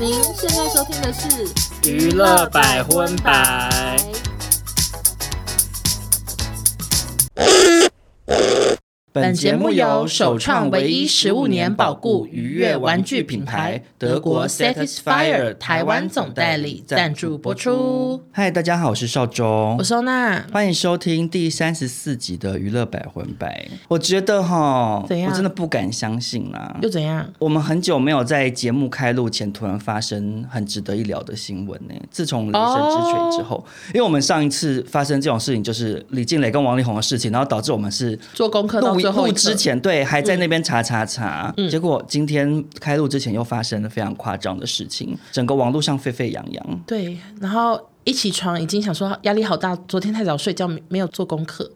您现在收听的是娱乐百分百。本节目由首创唯一十五年保固愉悦玩具品牌德国 Satisfier 台湾总代理赞助播出。嗨，大家好，我是邵忠，我是欧娜，欢迎收听第三十四集的娱乐百分百。我觉得哈，怎样？我真的不敢相信啦。又怎样？我们很久没有在节目开录前突然发生很值得一聊的新闻呢。自从雷神之锤之后，oh. 因为我们上一次发生这种事情就是李静蕾跟王力宏的事情，然后导致我们是做功课到最后。录之前对，还在那边查查查，嗯、结果今天开录之前又发生了非常夸张的事情，整个网络上沸沸扬扬。对，然后一起床已经想说压力好大，昨天太早睡觉没没有做功课，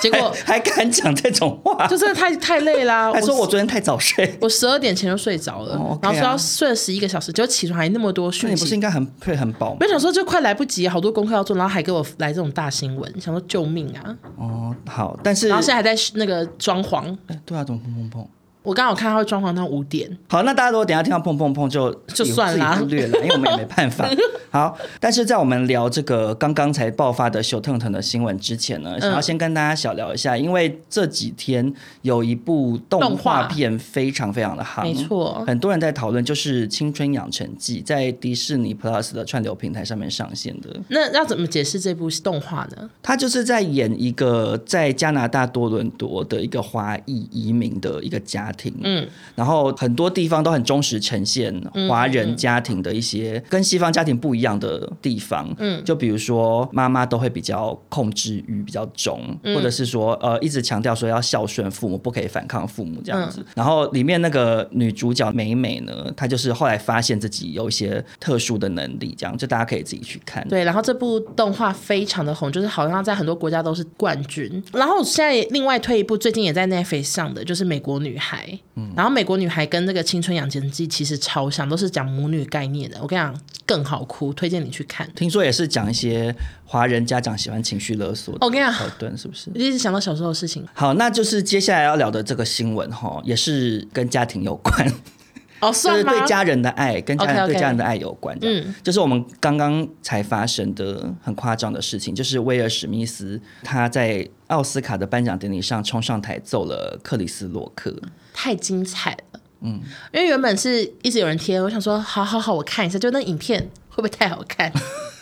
结果还，还敢讲这种话，就真的太太累啦。还说我昨天太早睡，我十二点前就睡着了，哦 okay 啊、然后说要睡了十一个小时，结果起床还那么多讯息，那你不是应该很会很饱吗？没想说就快来不及，好多功课要做，然后还给我来这种大新闻，想说救命啊！哦，好，但是然后现在还在那个装潢，哎，对啊，怎么碰碰碰？我刚好看他会装潢到五点。好，那大家如果等下听到砰砰砰就就算了，忽略了，因为我们也没办法。好，但是在我们聊这个刚刚才爆发的秀腾腾的新闻之前呢，想要先跟大家小聊一下，因为这几天有一部动画片非常非常的夯，没错，很多人在讨论，就是《青春养成记》在迪士尼 Plus 的串流平台上面上线的。那要怎么解释这部动画呢？他就是在演一个在加拿大多伦多的一个华裔移民的一个家庭，嗯，然后很多地方都很忠实呈现华人家庭的一些跟西方家庭不一样。一样的地方，嗯，就比如说妈妈都会比较控制欲比较重，嗯、或者是说呃一直强调说要孝顺父母，不可以反抗父母这样子。嗯、然后里面那个女主角美美呢，她就是后来发现自己有一些特殊的能力，这样就大家可以自己去看。对，然后这部动画非常的红，就是好像在很多国家都是冠军。然后现在另外推一部，最近也在 Netflix 上的，就是《美国女孩》。嗯，然后《美国女孩》跟这个《青春养成记》其实超像，都是讲母女概念的。我跟你讲，更好哭。推荐你去看，听说也是讲一些华人家长喜欢情绪勒索的桥段，是不是？一直想到小时候的事情。好，那就是接下来要聊的这个新闻哈，也是跟家庭有关 哦，算是对家人的爱，跟家人对家人的爱有关。嗯，就是我们刚刚才发生的很夸张的事情，就是威尔史密斯他在奥斯卡的颁奖典礼上冲上台揍了克里斯洛克，太精彩了。嗯，因为原本是一直有人贴，我想说好好好，我看一下，就那影片。会不会太好看？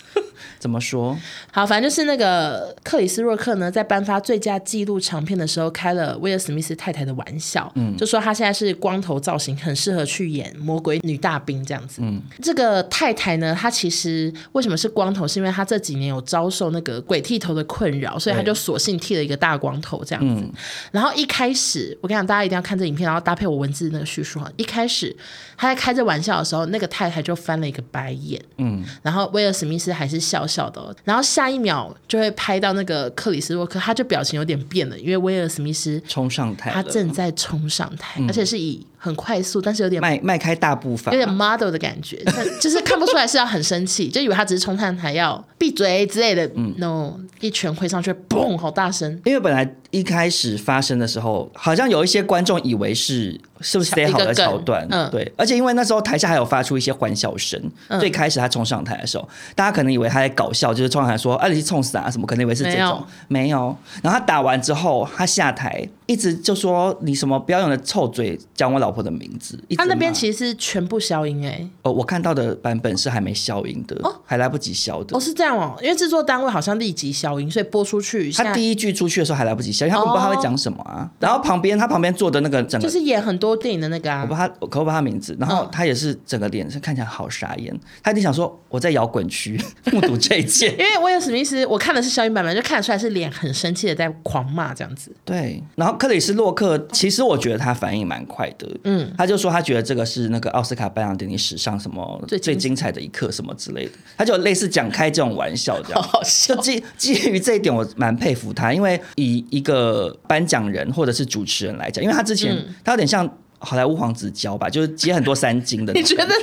怎么说？好，反正就是那个克里斯洛克呢，在颁发最佳纪录长片的时候，开了威尔史密斯太太的玩笑，嗯，就说他现在是光头造型，很适合去演魔鬼女大兵这样子。嗯，这个太太呢，她其实为什么是光头？是因为她这几年有遭受那个鬼剃头的困扰，所以她就索性剃了一个大光头这样子。嗯，然后一开始，我跟你讲，大家一定要看这影片，然后搭配我文字那个叙述哈。一开始他在开这玩笑的时候，那个太太就翻了一个白眼，嗯，然后威尔史密斯还是笑笑的，然后下一秒就会拍到那个克里斯洛克，他就表情有点变了，因为威尔史密斯冲上台，他正在冲上台，而且是以很快速，但是有点迈迈开大步伐，有点 model 的感觉，就是看不出来是要很生气，就以为他只是冲上台要闭嘴之类的。嗯，no，一拳挥上去，嘣，好大声。因为本来一开始发生的时候，好像有一些观众以为是是不是塞好的桥段，嗯，对，而且因为那时候台下还有发出一些欢笑声，最开始他冲上台的时候，大家可能以为他在搞笑，就是冲上台说“啊，你是冲死啊”什么，可能以为是这种，没有。然后他打完之后，他下台一直就说：“你什么不要用的臭嘴讲我老婆的名字。”他那边其实是全部消音哎，哦，我看到的版本是还没消音的，哦，还来不及消的。哦，是这样哦，因为制作单位好像立即消音，所以播出去，他第一句出去的时候还来不及消，因为他不知道他会讲什么啊。然后旁边他旁边坐的那个整个就是演很多电影的那个啊，我不知道他，可不知道他名字。然后他也是整个脸是看起来好傻眼，他一定想说我在摇滚区 目睹这一切。因为威尔史密斯，我看的是消音版本，就看得出来是脸很生气的在狂骂这样子。对，然后克里斯洛克，其实我觉得他反应蛮快的，嗯，他就说他觉得这个是那个奥斯卡颁奖典礼史上什么最精彩。的一刻什么之类的，他就类似讲开这种玩笑这样。就基基于这一点，我蛮佩服他，因为以一个颁奖人或者是主持人来讲，因为他之前他有点像好莱坞黄子佼吧，就是接很多三金的。你觉得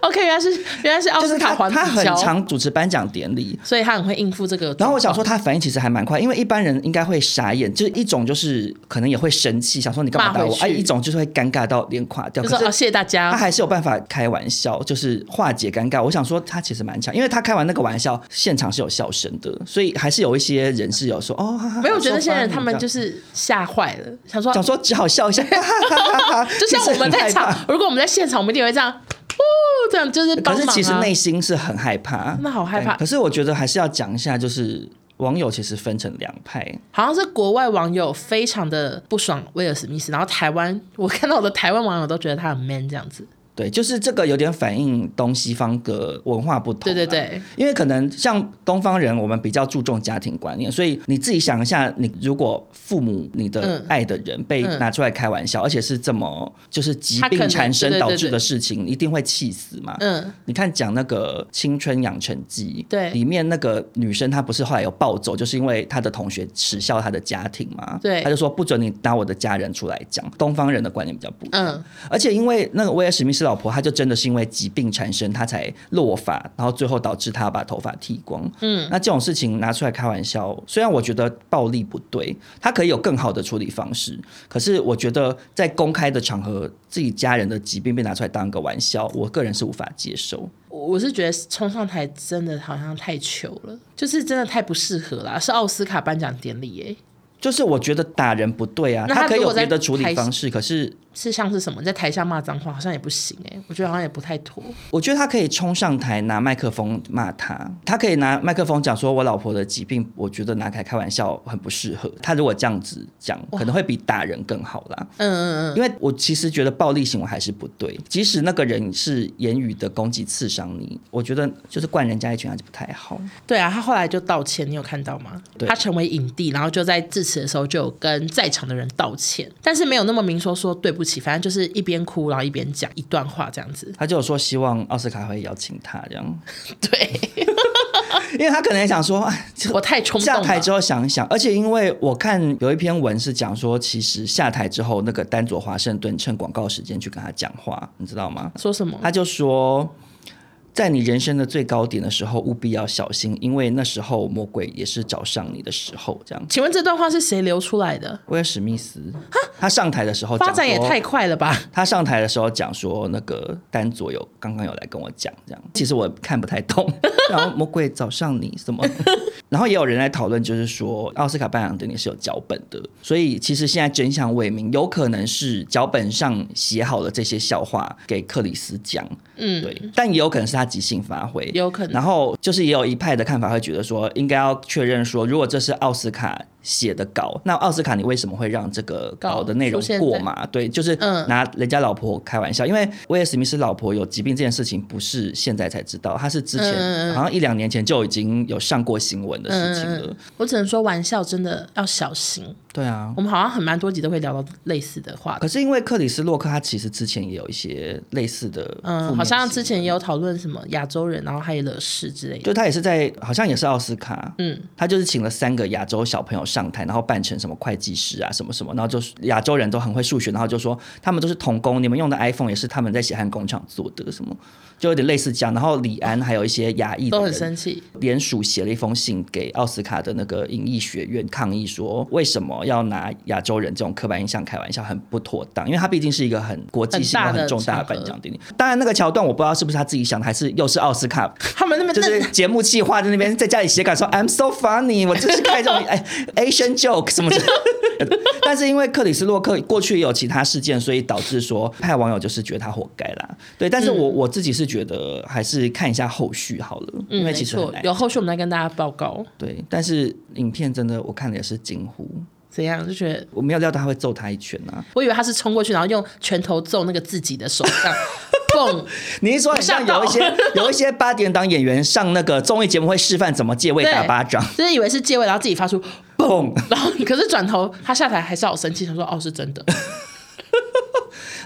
？OK，原来是原来是奥斯卡黄子佼，他很常主持颁奖典礼，所以他很会应付这个。然后我想说，他反应其实还蛮快，因为一般人应该会傻眼，就是一种就是可能也会生气，想说你干嘛打我？哎，一种就是会尴尬到脸垮掉。就说谢谢大家，他还是有办法开玩笑，就是化解尴尬。我想说，他其实蛮强，因为他开完那个玩笑，现场是有笑声的，所以还是有一些人是有说哦，没有觉得那些人他们就是吓坏了，想说想说只好笑一下，就像我们在场，如果我们在现场，我们一定会这样。哦，这样就是、啊，可是其实内心是很害怕，那好害怕。可是我觉得还是要讲一下，就是网友其实分成两派，好像是国外网友非常的不爽威尔史密斯，然后台湾我看到我的台湾网友都觉得他很 man 这样子。对，就是这个有点反映东西方的文化不同。对对对，因为可能像东方人，我们比较注重家庭观念，所以你自己想一下，你如果父母你的爱的人被拿出来开玩笑，嗯、而且是这么就是疾病产生导致的事情，一定会气死嘛。嗯，你看讲那个《青春养成记》，对，里面那个女生她不是后来有暴走，就是因为她的同学耻笑她的家庭嘛。对，她就说不准你拿我的家人出来讲。东方人的观念比较不一样。嗯，而且因为那个威尔史密斯。老婆，她就真的是因为疾病缠身，她才落发，然后最后导致她把头发剃光。嗯，那这种事情拿出来开玩笑，虽然我觉得暴力不对，他可以有更好的处理方式，可是我觉得在公开的场合，自己家人的疾病被拿出来当个玩笑，我个人是无法接受。我是觉得冲上台真的好像太糗了，就是真的太不适合了，是奥斯卡颁奖典礼耶。就是我觉得打人不对啊，他可以有别的处理方式，可是。是像是什么，在台下骂脏话好像也不行哎、欸，我觉得好像也不太妥。我觉得他可以冲上台拿麦克风骂他，他可以拿麦克风讲说：“我老婆的疾病，我觉得拿开开玩笑很不适合。”他如果这样子讲，可能会比打人更好啦。嗯嗯嗯，因为我其实觉得暴力行为还是不对，即使那个人是言语的攻击刺伤你，我觉得就是灌人家一拳还是不太好。对啊，他后来就道歉，你有看到吗？对，他成为影帝，然后就在致辞的时候就有跟在场的人道歉，但是没有那么明说说对不起，反正就是一边哭然后一边讲一段话这样子。他就有说希望奥斯卡会邀请他这样。对，因为他可能也想说，我太冲动。下台之后想一想，而且因为我看有一篇文是讲说，其实下台之后那个丹佐华盛顿趁广告时间去跟他讲话，你知道吗？说什么？他就说。在你人生的最高点的时候，务必要小心，因为那时候魔鬼也是找上你的时候。这样，请问这段话是谁流出来的？威尔史密斯。他上台的时候，发展也太快了吧？他上台的时候讲说，那个丹佐有刚刚有来跟我讲，这样。其实我看不太懂。然后魔鬼找上你什么？然后也有人来讨论，就是说奥斯卡颁奖典礼是有脚本的，所以其实现在真相未明，有可能是脚本上写好了这些笑话给克里斯讲。嗯，对，但也有可能是他。即兴发挥，有可能。然后就是也有一派的看法会觉得说，应该要确认说，如果这是奥斯卡写的稿，那奥斯卡你为什么会让这个稿的内容过嘛？对，就是拿人家老婆开玩笑，嗯、因为威尔史密斯老婆有疾病这件事情不是现在才知道，他是之前好像一两年前就已经有上过新闻的事情了。嗯、我只能说玩笑真的要小心。对啊，我们好像很蛮多集都会聊到类似的话。可是因为克里斯洛克他其实之前也有一些类似的，嗯，好像之前也有讨论什么亚洲人，然后他也惹事之类的。就他也是在好像也是奥斯卡，嗯，他就是请了三个亚洲小朋友上台，然后扮成。什么会计师啊，什么什么，然后就是亚洲人都很会数学，然后就说他们都是童工，你们用的 iPhone 也是他们在血汗工厂做的，什么就有点类似这样。然后李安还有一些亚裔都很生气，联署写了一封信给奥斯卡的那个影艺学院抗议，说为什么要拿亚洲人这种刻板印象开玩笑，很不妥当，因为他毕竟是一个很国际性、很重大的颁奖典礼。当然，那个桥段我不知道是不是他自己想的，还是又是奥斯卡他们那边就是节目计划在那边在家里写稿说 I'm so funny，我就是开这种哎 Asian joke 什么。但是因为克里斯洛克过去也有其他事件，所以导致说派网友就是觉得他活该啦。对，但是我我自己是觉得还是看一下后续好了，因为其实有后续我们再跟大家报告。对，但是影片真的我看的也是惊呼，怎样就觉得我没有料到他会揍他一拳啊！我以为他是冲过去然后用拳头揍那个自己的手上。蹦！你是说很像有一些有一些八点档演员上那个综艺节目会示范怎么借位打巴掌，就是以为是借位，然后自己发出 然后可是转头他下台还是好生气，他说：“哦，是真的。”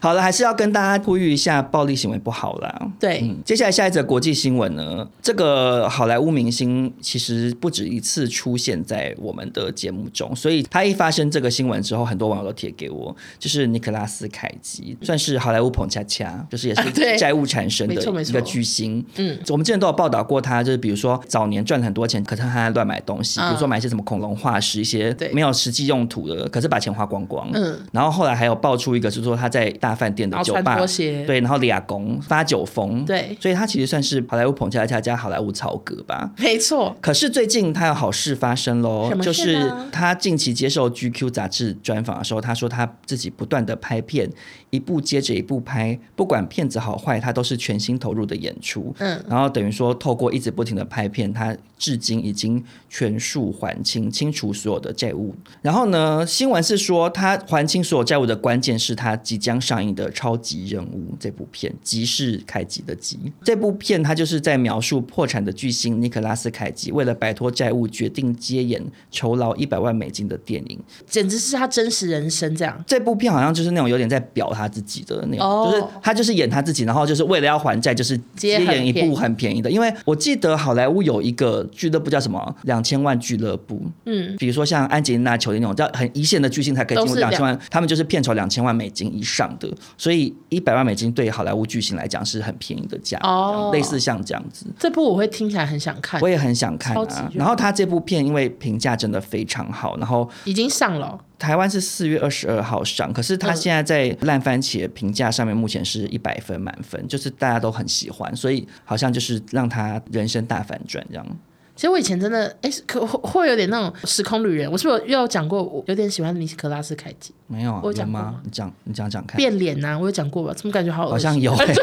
好了，还是要跟大家呼吁一下，暴力行为不好啦。对、嗯，接下来下一则国际新闻呢，这个好莱坞明星其实不止一次出现在我们的节目中，所以他一发生这个新闻之后，很多网友都贴给我，就是尼可拉斯凯奇，算是好莱坞捧恰恰，就是也是债务缠身的一个巨星。嗯，我们之前都有报道过他，就是比如说早年赚了很多钱，可是他乱买东西，比如说买一些什么恐龙化石，一些没有实际用途的，可是把钱花光光。嗯，然后后来还有爆出一个，就是说他在大饭店的酒吧，对，然后俩工发酒疯，对，所以他其实算是好莱坞捧恰恰加好莱坞曹格吧，没错。可是最近他有好事发生喽，就是他近期接受 GQ 杂志专访的时候，他说他自己不断的拍片。一部接着一部拍，不管片子好坏，他都是全心投入的演出。嗯，然后等于说，透过一直不停的拍片，他至今已经全数还清，清除所有的债务。然后呢，新闻是说，他还清所有债务的关键是他即将上映的《超级任务》这部片，即是凯吉的吉。这部片他就是在描述破产的巨星尼克拉斯凯吉为了摆脱债务，决定接演酬劳一百万美金的电影，简直是他真实人生这样。这部片好像就是那种有点在表。他自己的那种，就是他就是演他自己，然后就是为了要还债，就是接演一部很便宜的。因为我记得好莱坞有一个俱乐部叫什么“两千万俱乐部”，嗯，比如说像安吉丽娜·裘丽那种叫很一线的巨星才可以进入两。千万，他们就是片酬两千万美金以上的，所以一百万美金对于好莱坞巨星来讲是很便宜的价，哦，类似像这样子。这部我会听起来很想看，我也很想看啊。然后他这部片因为评价真的非常好，然后已经上了。台湾是四月二十二号上，可是他现在在烂番茄评价上面目前是一百分满分，就是大家都很喜欢，所以好像就是让他人生大反转这样。其实我以前真的哎，可会有点那种时空旅人。我是不是又有讲过我有点喜欢尼克拉斯凯奇？没有啊，我讲吗？你讲你讲讲看。变脸呐、啊，我有讲过吧？怎么感觉好好像有、欸。对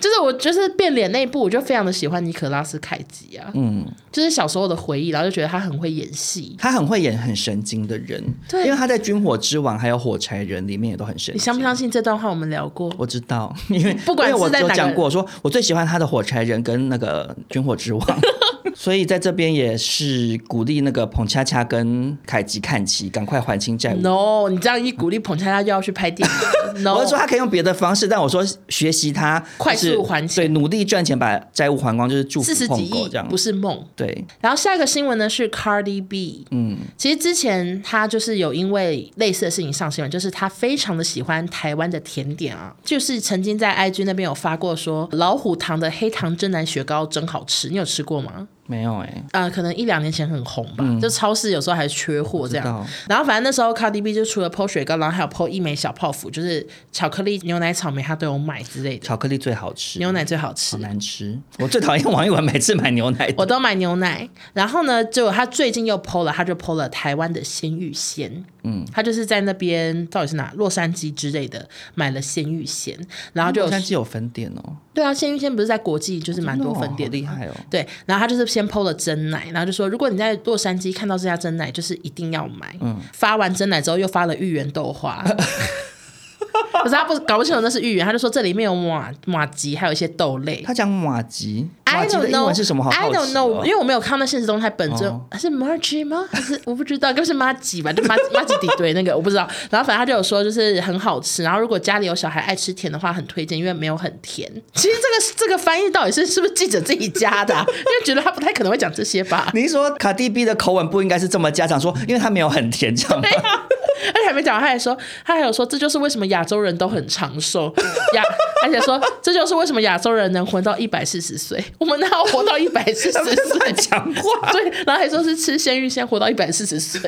就是我就是变脸那一部，我就非常的喜欢尼可拉斯凯吉啊，嗯，就是小时候的回忆，然后就觉得他很会演戏，他很会演很神经的人，对，因为他在《军火之王》还有《火柴人》里面也都很神经。你相不相信这段话我们聊过？我知道，因为不管是在，我有讲过，说我最喜欢他的《火柴人》跟那个《军火之王》。所以在这边也是鼓励那个彭恰恰跟凯吉看齐，赶快还清债务。No，你这样一鼓励彭恰恰就要去拍电影。No，我是说他可以用别的方式，但我说学习他快速还钱，对，努力赚钱把债务还光，就是祝福四十几亿这样，不是梦。对。然后下一个新闻呢是 Cardi B，嗯，其实之前他就是有因为类似的事情上新闻，就是他非常的喜欢台湾的甜点啊，就是曾经在 IG 那边有发过说老虎堂的黑糖真奶雪糕真好吃，你有吃过吗？没有哎、欸，呃，可能一两年前很红吧，嗯、就超市有时候还缺货这样。然后反正那时候 Cardi B 就除了 PO 雪糕，然后还有 PO 一枚小泡芙，就是巧克力、牛奶、草莓，他都有买之类的。巧克力最好吃，牛奶最好吃，好难吃。我最讨厌王一文每次买牛奶，我都买牛奶。然后呢，就他最近又 PO 了，他就 PO 了台湾的鲜芋仙。嗯，他就是在那边到底是哪洛杉矶之类的买了鲜芋仙，然后就洛杉矶有分店哦。对啊，鲜芋仙不是在国际就是蛮多分店，厉害哦。对，然后他就是先 PO 了真奶，然后就说如果你在洛杉矶看到这家真奶，就是一定要买。嗯，发完真奶之后又发了芋圆豆花。可是他不搞不清楚那是芋圆，他就说这里面有马马吉，还有一些豆类。他讲马吉，I don't know 是什么好？I don't know，因为我没有看到那现实动态本尊，哦、是麻糬吗？还是我不知道，就是麻吉吧，就麻麻糬底堆那个我不知道。然后反正他就有说，就是很好吃。然后如果家里有小孩爱吃甜的话，很推荐，因为没有很甜。其实这个这个翻译到底是是不是记者自己加的、啊？因为觉得他不太可能会讲这些吧？你说卡蒂 B 的口吻不应该是这么家常说，因为他没有很甜，这样吗？而且还没讲，他还说，他还有说，这就是为什么亚洲人都很长寿。亚，而且说，这就是为什么亚洲人能活到一百四十岁，我们哪有活到一百四十岁？讲话。对，然后还说是吃鲜芋仙活到一百四十岁。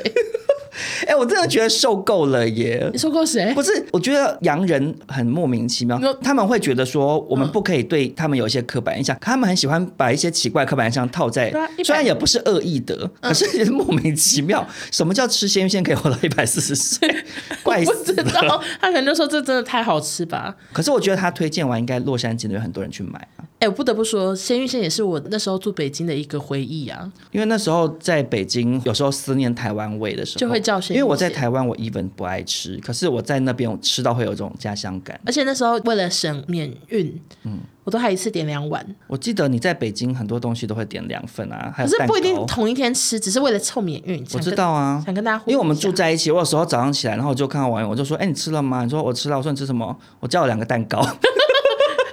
哎、欸，我真的觉得受够了耶！你受够谁？不是，我觉得洋人很莫名其妙，他们会觉得说我们不可以对他们有一些刻板印象，嗯、他们很喜欢把一些奇怪刻板印象套在，虽然也不是恶意的，嗯、可是也是莫名其妙。什么叫吃鲜芋仙可以活到一百四十岁？怪死了！他可能就说这真的太好吃吧？可是我觉得他推荐完，应该洛杉矶的有很多人去买啊。哎，我不得不说，鲜芋仙也是我那时候住北京的一个回忆啊。因为那时候在北京，有时候思念台湾味的时候，就会叫鲜芋仙。因为我在台湾，我 even 不爱吃，可是我在那边我吃到会有这种家乡感。而且那时候为了省免运，嗯，我都还一次点两碗。我记得你在北京很多东西都会点两份啊，还有可是不一定同一天吃，只是为了凑免运。我知道啊，想跟大家，因为我们住在一起，我有时候早上起来，然后我就看到网友，我就说：“哎，你吃了吗？”你说：“我吃了。”我说：“你吃什么？”我叫了两个蛋糕。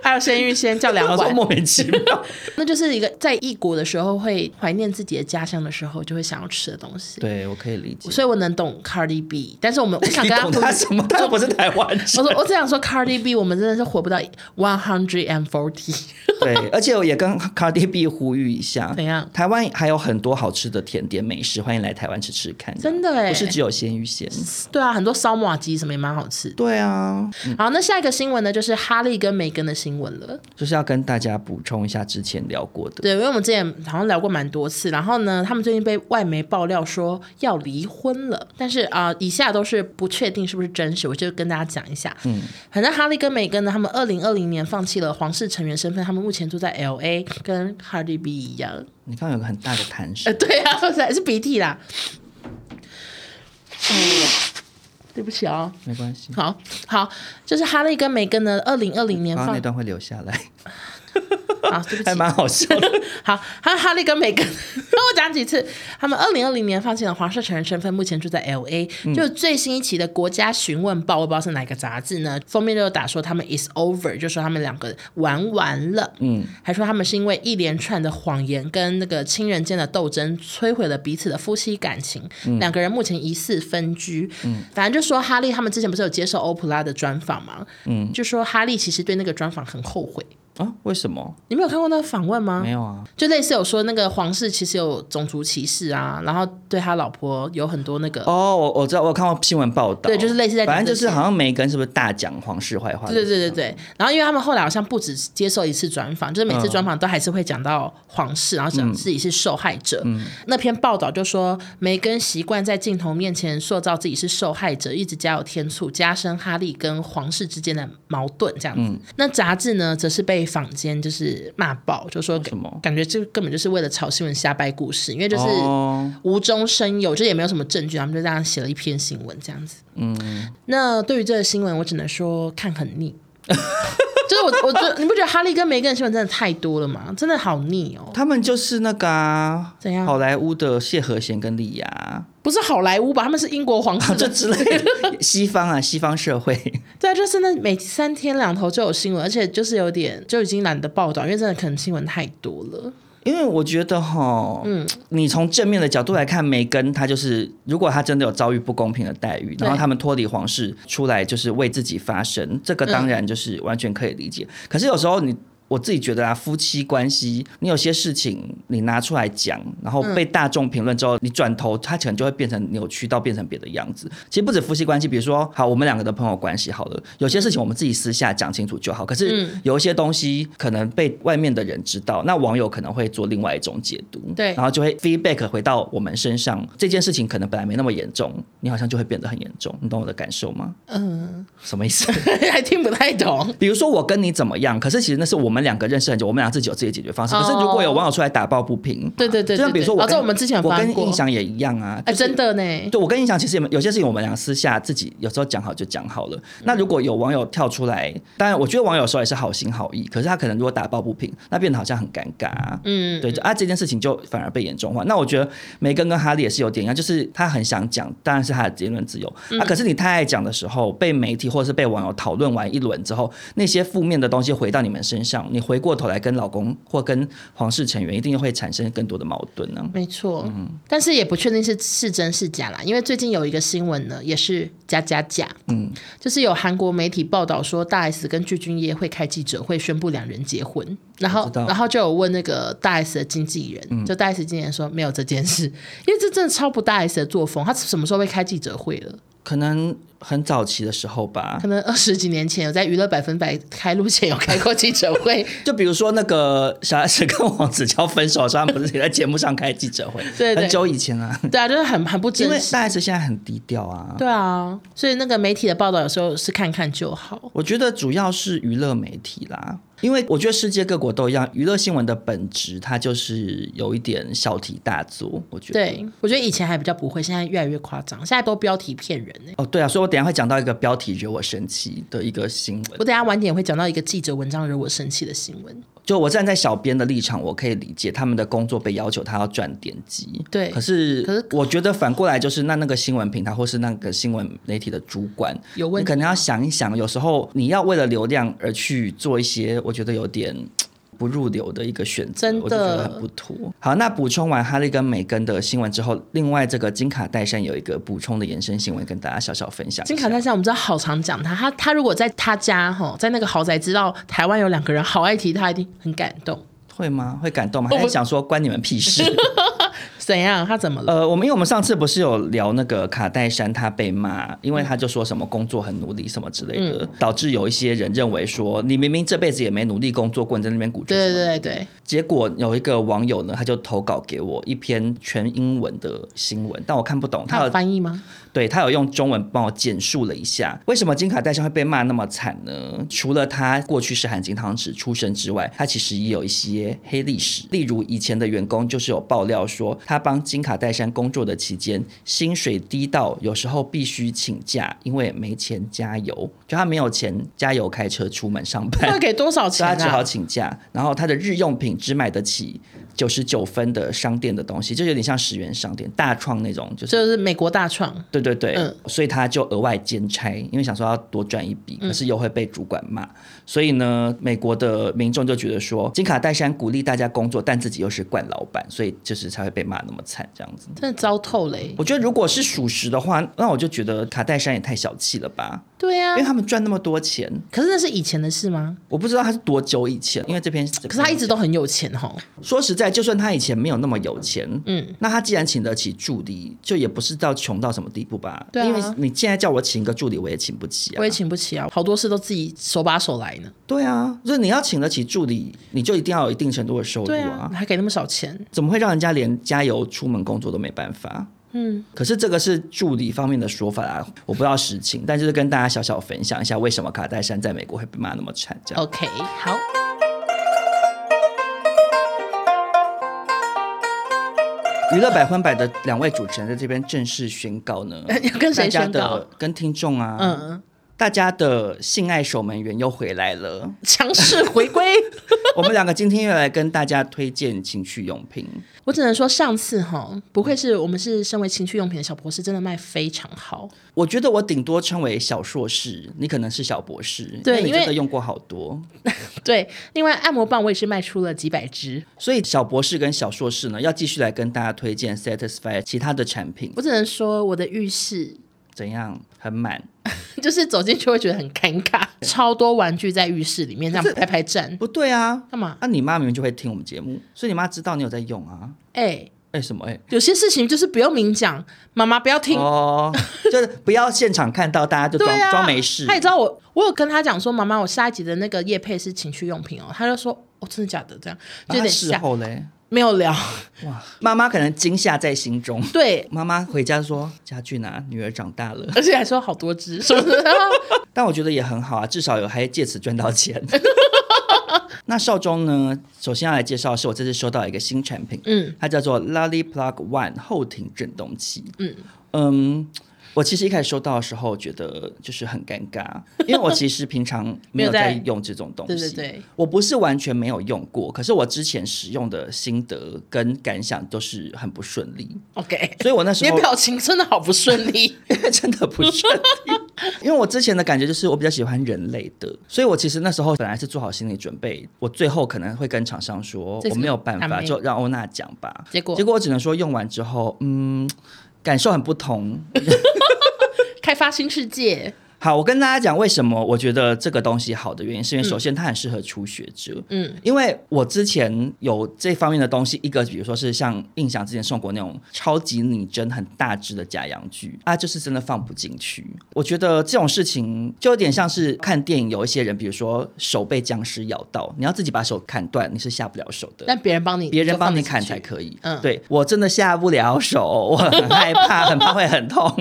还有鲜芋仙叫两碗，莫名其妙。那就是一个在异国的时候会怀念自己的家乡的时候，就会想要吃的东西。对，我可以理解，所以我能懂 Cardi B。但是我们我想跟他，他什么？他又不是台湾人。我说我只想说 Cardi B，我们真的是活不到 one hundred and forty。对，而且我也跟 Cardi B 呼吁一下，怎样？台湾还有很多好吃的甜点美食，欢迎来台湾吃吃看。真的哎，不是只有鲜芋仙。对啊，很多烧马鸡什么也蛮好吃。对啊。好，那下一个新闻呢，就是哈利跟梅根的新闻了。就是。要跟大家补充一下之前聊过的，对，因为我们之前好像聊过蛮多次，然后呢，他们最近被外媒爆料说要离婚了，但是啊、呃，以下都是不确定是不是真实，我就跟大家讲一下。嗯，反正哈利跟梅根呢，他们二零二零年放弃了皇室成员身份，他们目前住在 L A，跟 Cardi B 一样。你看有个很大的痰声，呃，对啊，是鼻涕啦。嗯 对不起啊、哦，没关系。好好，就是哈利跟梅根呢，二零二零年放那段会留下来。好，对不起，还蛮好笑的。好，还有哈利跟梅根，跟我讲几次。他们二零二零年放弃了皇室成人身份，目前住在 L A。嗯、就最新一期的《国家询问报》，我不知道是哪个杂志呢？封面就打说他们 is over，就说他们两个玩完了。嗯，还说他们是因为一连串的谎言跟那个亲人间的斗争，摧毁了彼此的夫妻感情。嗯、两个人目前疑似分居。嗯，反正就说哈利他们之前不是有接受欧普拉的专访吗？嗯，就说哈利其实对那个专访很后悔。啊？为什么？你没有看过那个访问吗？没有啊，就类似有说那个皇室其实有种族歧视啊，然后对他老婆有很多那个哦，我我知道，我有看过新闻报道，对，就是类似在，反正就是好像梅根是不是大讲皇室坏话？对对对对对。然后因为他们后来好像不止接受一次专访，就是每次专访都还是会讲到皇室，然后讲自己是受害者。嗯，那篇报道就说梅根习惯在镜头面前塑造自己是受害者，一直加油添醋，加深哈利跟皇室之间的矛盾这样子。嗯，那杂志呢，则是被坊间就是。骂爆，就说什么感觉这根本就是为了炒新闻瞎掰故事，因为就是无中生有，就也没有什么证据，他们就这样写了一篇新闻这样子。嗯，那对于这个新闻，我只能说看很腻。就是我，我觉得你不觉得哈利跟梅根的新闻真的太多了吗？真的好腻哦。他们就是那个、啊、怎样？好莱坞的谢和弦跟莉亚，不是好莱坞吧？他们是英国皇室、啊、这之类的。西方啊，西方社会。对啊，就是那每三天两头就有新闻，而且就是有点就已经懒得报道，因为真的可能新闻太多了。因为我觉得哈，嗯，你从正面的角度来看，梅根他就是，如果他真的有遭遇不公平的待遇，然后他们脱离皇室出来，就是为自己发声，这个当然就是完全可以理解。可是有时候你。我自己觉得啊，夫妻关系，你有些事情你拿出来讲，然后被大众评论之后，嗯、你转头，他可能就会变成扭曲到变成别的样子。其实不止夫妻关系，比如说，好，我们两个的朋友关系好了，有些事情我们自己私下讲清楚就好。可是有一些东西可能被外面的人知道，那网友可能会做另外一种解读，对，然后就会 feedback 回到我们身上。这件事情可能本来没那么严重，你好像就会变得很严重。你懂我的感受吗？嗯，什么意思？还听不太懂。比如说我跟你怎么样，可是其实那是我们两个认识很久，我们俩。自己有自己的解决方式，可是如果有网友出来打抱不平，对对对，就像比如说我跟我们之前我跟印象也一样啊，哎，真的呢，对我跟印象其实有些事情我们俩私下自己有时候讲好就讲好了。那如果有网友跳出来，当然我觉得网友有时候也是好心好意，可是他可能如果打抱不平，那变得好像很尴尬，嗯，对，啊这件事情就反而被严重化。那我觉得梅根跟哈利也是有点一样，就是他很想讲，当然是他的言论自由。啊，可是你太爱讲的时候，被媒体或者是被网友讨论完一轮之后，那些负面的东西回到你们身上，你回过头来跟老公或跟跟皇室成员一定会产生更多的矛盾呢、啊。没错，嗯，但是也不确定是是真是假啦，因为最近有一个新闻呢，也是假假假，嗯，就是有韩国媒体报道说大 S 跟具俊晔会开记者会宣布两人结婚，然后然后就有问那个大 S 的经纪人，嗯、就大 S 经纪人说没有这件事，因为这真的超不大 S 的作风，他什么时候会开记者会了？可能很早期的时候吧，可能二十几年前有在娱乐百分百开录前有开过记者会，就比如说那个小 S 跟王子乔分手的时候，他们不是也在节目上开记者会？对，对，很久以前啊。对啊，就是很很不真实。因为大 S 现在很低调啊。对啊，所以那个媒体的报道有时候是看看就好。我觉得主要是娱乐媒体啦。因为我觉得世界各国都一样，娱乐新闻的本质它就是有一点小题大做。我觉得，对，我觉得以前还比较不会，现在越来越夸张，现在都标题骗人呢。哦，对啊，所以我等下会讲到一个标题惹我生气的一个新闻。我等下晚点会讲到一个记者文章惹我生气的新闻。就我站在小编的立场，我可以理解他们的工作被要求他要赚点击。对，可是可是我觉得反过来就是那那个新闻平台或是那个新闻媒体的主管有问题，你可能要想一想，有时候你要为了流量而去做一些，我觉得有点。不入流的一个选择，真的，我就觉得很不妥。好，那补充完哈利跟梅根的新闻之后，另外这个金卡戴珊有一个补充的延伸新闻，跟大家小小分享。金卡戴珊，我们知道好常讲他，他他如果在他家哈，在那个豪宅知道台湾有两个人，好爱提他，一定很感动。会吗？会感动吗？还是想说关你们屁事？怎样？他怎么了？呃，我们因为我们上次不是有聊那个卡戴珊，他被骂，因为他就说什么工作很努力什么之类的，嗯、导致有一些人认为说你明明这辈子也没努力工作过，你在那边鼓吹。对对对对。结果有一个网友呢，他就投稿给我一篇全英文的新闻，但我看不懂。他有翻译吗？对，他有用中文帮我简述了一下，为什么金卡戴珊会被骂那么惨呢？除了他过去是含金汤匙出身之外，他其实也有一些黑历史。例如以前的员工就是有爆料说，他帮金卡戴珊工作的期间，薪水低到有时候必须请假，因为没钱加油，就他没有钱加油开车出门上班。他给多少钱啊？他只好请假，然后他的日用品只买得起九十九分的商店的东西，就有点像十元商店、大创那种，就是就是美国大创。对对对，嗯，所以他就额外兼差，因为想说要多赚一笔，可是又会被主管骂，嗯、所以呢，美国的民众就觉得说，金卡戴珊鼓励大家工作，但自己又是惯老板，所以就是才会被骂那么惨，这样子，真的糟透了。我觉得如果是属实的话，那我就觉得卡戴珊也太小气了吧。对呀、啊，因为他们赚那么多钱，可是那是以前的事吗？我不知道他是多久以前，因为这篇，可是他一直都很有钱哈。说实在，就算他以前没有那么有钱，嗯，那他既然请得起助理，就也不是到穷到什么地步吧？对啊，因为你现在叫我请个助理，我也请不起啊，我也请不起啊，好多事都自己手把手来呢。对啊，就是你要请得起助理，你就一定要有一定程度的收入啊，啊，还给那么少钱，怎么会让人家连加油出门工作都没办法？嗯，可是这个是助理方面的说法啊，我不知道实情，但就是跟大家小小分享一下，为什么卡戴珊在美国会被骂那么惨。这样，OK，好。娱乐百分百的两位主持人在这边正式宣告呢，要跟谁宣告？跟听众啊，嗯。大家的性爱守门员又回来了，强势回归。我们两个今天又来跟大家推荐情趣用品。我只能说，上次哈，不愧是我们是身为情趣用品的小博士，真的卖非常好。我觉得我顶多称为小硕士，你可能是小博士。对，因为你真的用过好多。对，另外按摩棒我也是卖出了几百支。所以小博士跟小硕士呢，要继续来跟大家推荐 Satisfy 其他的产品。我只能说，我的浴室。怎样？很满，就是走进去会觉得很尴尬，超多玩具在浴室里面，这样排排站。不对啊，干嘛？那、啊、你妈明明就会听我们节目，所以你妈知道你有在用啊。哎哎、欸欸，什么哎、欸？有些事情就是不用明讲，妈妈不要听哦，就是不要现场看到大家就装装、啊、没事。他也知道我，我有跟他讲说，妈妈，我下一集的那个叶配是情趣用品哦，他就说，哦，真的假的？这样就有点吓。后嘞。没有聊哇，妈妈可能惊吓在心中。对，妈妈回家说：“家具拿？女儿长大了，而且还说好多只，是不是？”但我觉得也很好啊，至少有还借此赚到钱。那少中呢？首先要来介绍是我这次收到一个新产品，嗯，它叫做 Lolly Plug One 后庭震动器，嗯嗯。我其实一开始收到的时候，觉得就是很尴尬，因为我其实平常 没有在用这种东西。对对对，我不是完全没有用过，可是我之前使用的心得跟感想都是很不顺利。OK，所以我那时候你表情真的好不顺利，因为真的不顺利。因为我之前的感觉就是我比较喜欢人类的，所以我其实那时候本来是做好心理准备，我最后可能会跟厂商说我没有办法，就让欧娜讲吧。结果结果我只能说用完之后，嗯。感受很不同，开发新世界。好，我跟大家讲为什么我觉得这个东西好的原因，是因为首先它很适合初学者。嗯，因为我之前有这方面的东西，一个比如说是像印象之前送过那种超级拟真很大只的假阳具，啊，就是真的放不进去。我觉得这种事情就有点像是看电影，有一些人比如说手被僵尸咬到，你要自己把手砍断，你是下不了手的。但别人帮你，别人帮你砍才可以。嗯，对，我真的下不了手，我很害怕，很怕会很痛。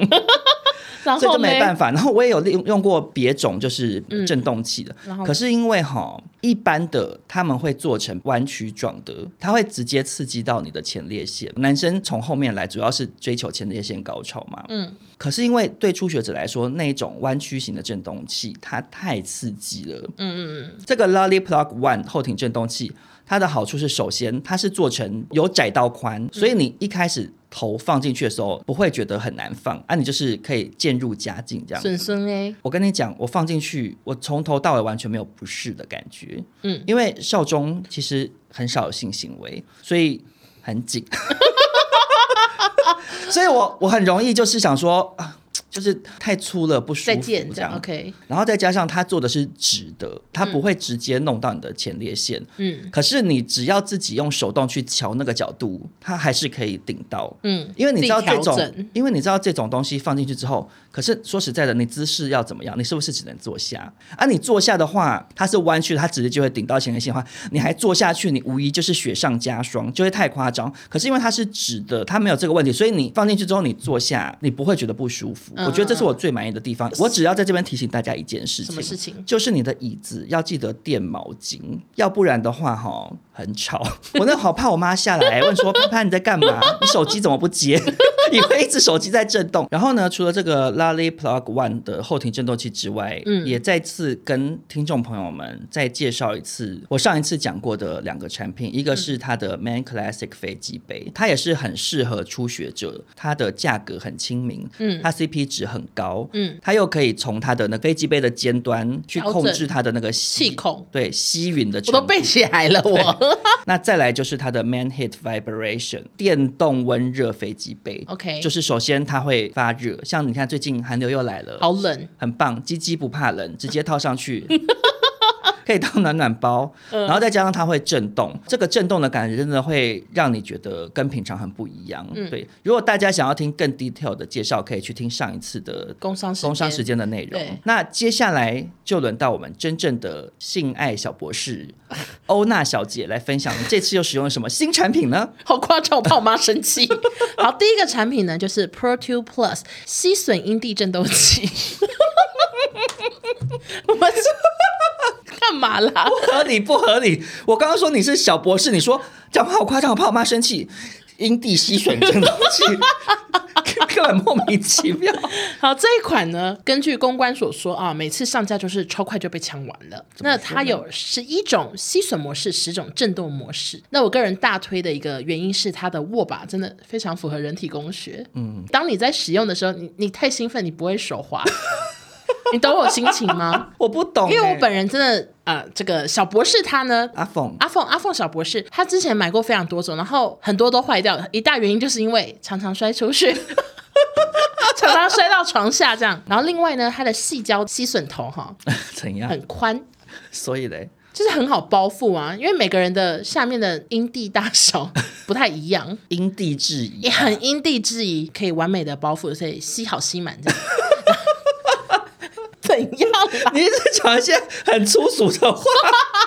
然后所以就没办法。然后我也有用用过别种就是震动器的，嗯、可是因为哈一般的他们会做成弯曲状的，它会直接刺激到你的前列腺。男生从后面来主要是追求前列腺高潮嘛，嗯。可是因为对初学者来说，那一种弯曲型的震动器它太刺激了。嗯嗯嗯。这个 Lolly Plug One 后庭震动器，它的好处是，首先它是做成由窄到宽，嗯、所以你一开始头放进去的时候不会觉得很难放，啊，你就是可以渐入佳境这样。顺顺哎，我跟你讲，我放进去，我从头到尾完全没有不适的感觉。嗯，因为少中其实很少有性行为，所以很紧。所以我我很容易就是想说啊。就是太粗了，不舒服。再见，这样 OK。然后再加上它做的是直的，它不会直接弄到你的前列腺。嗯。可是你只要自己用手动去调那个角度，它还是可以顶到。嗯。因为你知道这种，因为你知道这种东西放进去之后，可是说实在的，你姿势要怎么样？你是不是只能坐下？啊，你坐下的话，它是弯曲，它直接就会顶到前列腺的话，你还坐下去，你无疑就是雪上加霜，就会太夸张。可是因为它是直的，它没有这个问题，所以你放进去之后，你坐下，你不会觉得不舒服。我觉得这是我最满意的地方。我只要在这边提醒大家一件事情，什么事情？就是你的椅子要记得垫毛巾，要不然的话哈很吵。我那好怕我妈下来问说：“潘潘你在干嘛？你手机怎么不接？以为一直手机在震动。”然后呢，除了这个 Lolly Plug One 的后庭震动器之外，嗯，也再次跟听众朋友们再介绍一次我上一次讲过的两个产品，一个是它的 Man Classic 飞机杯，它也是很适合初学者，它的价格很亲民，嗯，它 CP 值很高，嗯，它又可以从它的那飞机杯的尖端去控制它的那个气孔，对，吸吮的，我都背起来了，我。那再来就是它的 Man Heat Vibration 电动温热飞机杯，OK，就是首先它会发热，像你看最近寒流又来了，好冷，很棒，鸡鸡不怕冷，直接套上去。可以当暖暖包，然后再加上它会震动，这个震动的感觉真的会让你觉得跟平常很不一样。对，如果大家想要听更 detail 的介绍，可以去听上一次的工商工商时间的内容。那接下来就轮到我们真正的性爱小博士 欧娜小姐来分享，这次又使用了什么新产品呢？好夸张，我怕我妈生气。好，第一个产品呢就是 Pro Two Plus 吸吮阴蒂震动器。我们。干嘛啦？不合理，不合理！我刚刚说你是小博士，你说讲话好夸张，我怕我妈生气。因地吸吮震动器，根本莫名其妙。好，这一款呢，根据公关所说啊，每次上架就是超快就被抢完了。那它有十一种吸吮模式，十种震动模式。那我个人大推的一个原因是它的握把真的非常符合人体工学。嗯，当你在使用的时候，你你太兴奋，你不会手滑。你懂我心情吗？我不懂，因为我本人真的，呃，这个小博士他呢，阿凤，阿凤，阿凤小博士，他之前买过非常多种，然后很多都坏掉了，一大原因就是因为常常摔出去，常常摔到床下这样。然后另外呢，它的细胶吸吮头哈，怎样？很宽，所以嘞，就是很好包覆啊，因为每个人的下面的阴蒂大小不太一样，因地制宜，也很因地制宜，可以完美的包覆，所以吸好吸满这样。怎样？你一直讲一些很粗俗的话，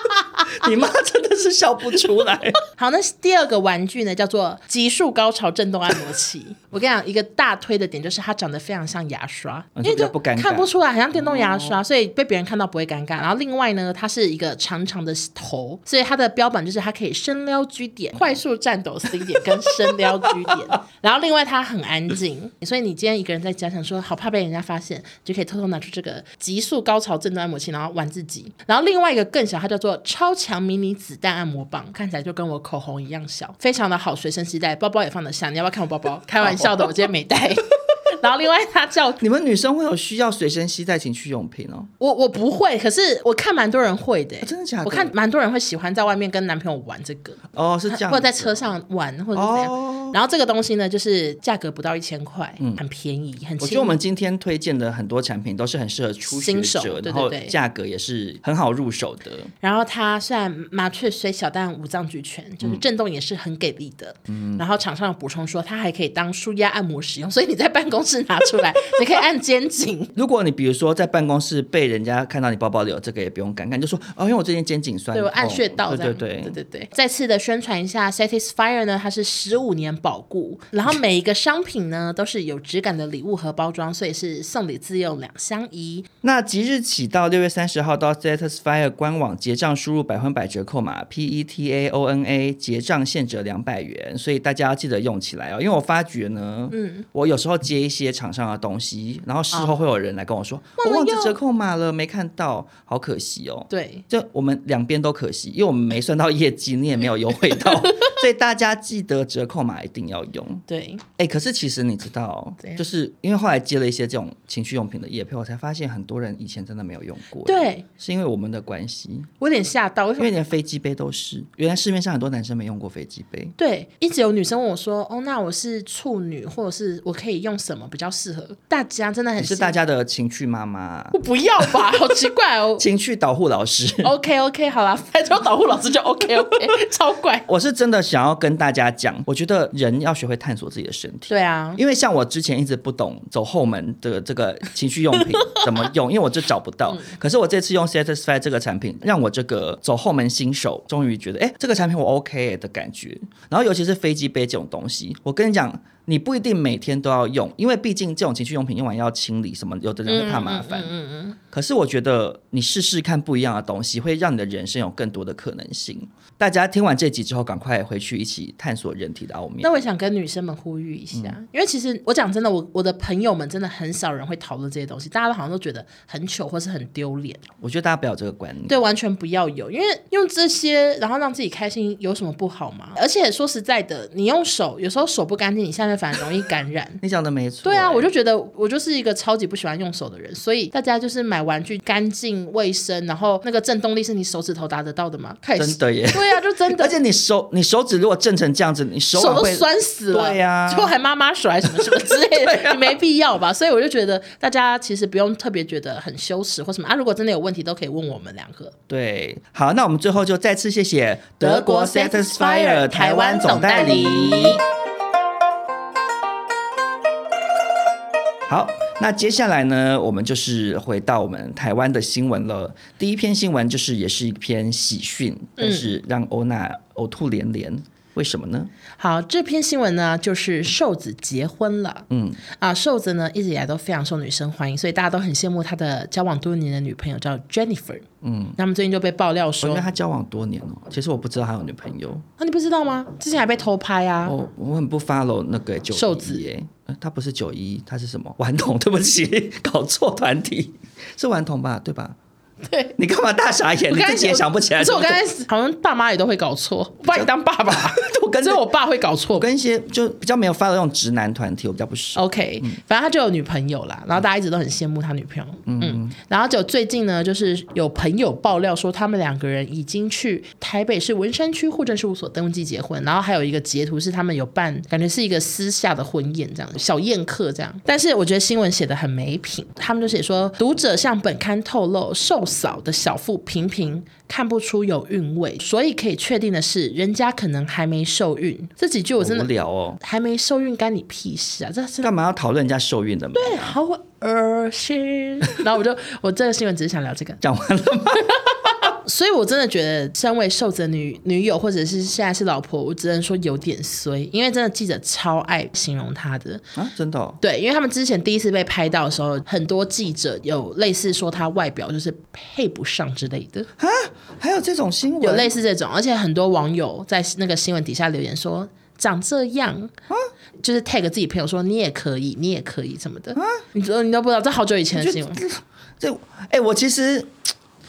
你妈真的是笑不出来。好，那第二个玩具呢，叫做极速高潮震动按摩器。我跟你讲，一个大推的点就是它长得非常像牙刷，因为就看不出来，很像电动牙刷，所以被别人看到不会尴尬。然后另外呢，它是一个长长的头，所以它的标榜就是它可以深撩 G 点、快速颤抖 C 点跟深撩 G 点。然后另外它很安静，所以你今天一个人在家想说好怕被人家发现，就可以偷偷拿出这个。极速高潮震动按摩器，然后玩自己。然后另外一个更小，它叫做超强迷你子弹按摩棒，看起来就跟我口红一样小，非常的好随身携带，包包也放得下。你要不要看我包包？开玩笑的，我今天没带。然后另外它叫你们女生会有需要随身携带情趣用品哦？我我不会，可是我看蛮多人会的。真的假的？我看蛮多人会喜欢在外面跟男朋友玩这个。哦，是这样。或者在车上玩，或者是怎样。然后这个东西呢，就是价格不到一千块，很便宜，很。我觉得我们今天推荐的很多产品都是很适合初学者，然后价格也是很好入手的。然后它虽然麻雀虽小，但五脏俱全，就是震动也是很给力的。嗯。然后厂商有补充说，它还可以当舒压按摩使用，所以你在办公室拿出来。你可以按肩颈。如果你比如说在办公室被人家看到你包包里有这个，也不用尴尬，就说哦，因为我最近肩颈酸，对我按穴道，对对对对对对。再次的宣传一下，Satisfyer 呢，它是十五年保固。然后每一个商品呢都是有质感的礼物和包装，所以是送礼自用两相宜。那即日起到六月三十号到 Satisfyer 官网结账，输入百分百折扣码 P E T A O N A，结账现折两百元。所以大家要记得用起来哦，因为我发觉呢，嗯，我有时候接一些厂商的东西，然后事后会有人来跟我说，哦、我忘记折扣码了，没看到，好可惜哦。对，就我们两边都可惜，因为我们没算到业绩，你也没有优惠到，所以大家记得折扣码一定要用。对，哎，可是其实你知道，就是因为后来接了一些这种情趣用品的业配，我才发现很多人以前真的没有用过。对，是因为我们的关系，我有点吓到，因为连飞机杯都是，原来市面上很多男生没用过飞机杯。对，一直有女生问我说：“哦，那我是处女，或者是我可以用什么比较适合？”大家真的很是大家的情趣妈妈，我不要吧，好奇怪哦，情趣导护老师。OK OK，好啦，反正导护老师就 OK OK，超怪。我是真的想要跟大家讲，我觉得人要学会探索自己的身体。对啊，因为像我之前一直不懂走后门的这个情趣用品怎么用，因为我就找不到。嗯、可是我这次用 Satisfy 这个产品，让我这个走后门新手终于觉得，哎，这个产品我 OK 的感觉。然后尤其是飞机杯这种东西，我跟你讲。你不一定每天都要用，因为毕竟这种情趣用品用完要清理什么，有的人会怕麻烦。嗯嗯。可是我觉得你试试看不一样的东西，会让你的人生有更多的可能性。大家听完这集之后，赶快回去一起探索人体的奥秘。那我想跟女生们呼吁一下，嗯、因为其实我讲真的，我我的朋友们真的很少人会讨论这些东西，大家都好像都觉得很糗或是很丢脸。我觉得大家不要有这个观念，对，完全不要有，因为用这些然后让自己开心有什么不好吗？而且说实在的，你用手有时候手不干净，你下面反而容易感染。你讲的没错。对啊，我就觉得我就是一个超级不喜欢用手的人，所以大家就是买玩具干净卫生，然后那个震动力是你手指头达得到的吗？真的耶。对啊，就真的。而且你手你手指如果震成这样子，你手手都酸死了。对呀，就还妈妈手还什么什么之类的，你没必要吧？所以我就觉得大家其实不用特别觉得很羞耻或什么啊。如果真的有问题，都可以问我们两个。对，好，那我们最后就再次谢谢德国 Satisfyer 台湾总代理。好，那接下来呢，我们就是回到我们台湾的新闻了。第一篇新闻就是也是一篇喜讯，但是让欧娜呕吐连连。为什么呢？好，这篇新闻呢，就是瘦子结婚了。嗯啊，瘦子呢一直以来都非常受女生欢迎，所以大家都很羡慕他的交往多年的女朋友叫 Jennifer。嗯，那么最近就被爆料说，因为他交往多年哦，其实我不知道他有女朋友。啊，你不知道吗？之前还被偷拍啊。我我很不 follow 那个九瘦子耶，他不是九一，他是什么？顽童？对不起，搞错团体，是顽童吧？对吧？对，你干嘛大傻眼？你自己也想不起来。可是我刚才好像爸妈也都会搞错，我把你当爸爸，我跟着我爸会搞错。我跟一些就比较没有发的那种直男团体，我比较不熟。OK，反正他就有女朋友啦，然后大家一直都很羡慕他女朋友。嗯，然后就最近呢，就是有朋友爆料说，他们两个人已经去台北市文山区户政事务所登记结婚，然后还有一个截图是他们有办，感觉是一个私下的婚宴这样，小宴客这样。但是我觉得新闻写的很没品，他们就写说，读者向本刊透露瘦。嫂的小腹平平，看不出有韵味，所以可以确定的是，人家可能还没受孕。这几句我真的无聊哦，还没受孕干你屁事啊！这是干嘛要讨论人家受孕的？对，好恶心。然后我就，我这个新闻只是想聊这个，讲完了吗？所以，我真的觉得，身为瘦子女女友，或者是现在是老婆，我只能说有点衰，因为真的记者超爱形容她的啊，真的、哦。对，因为他们之前第一次被拍到的时候，很多记者有类似说她外表就是配不上之类的啊，还有这种新闻，有类似这种，而且很多网友在那个新闻底下留言说长这样啊，就是 tag 自己朋友说你也可以，你也可以什么的啊，你说你都不知道，这好久以前的新闻。这哎、欸，我其实。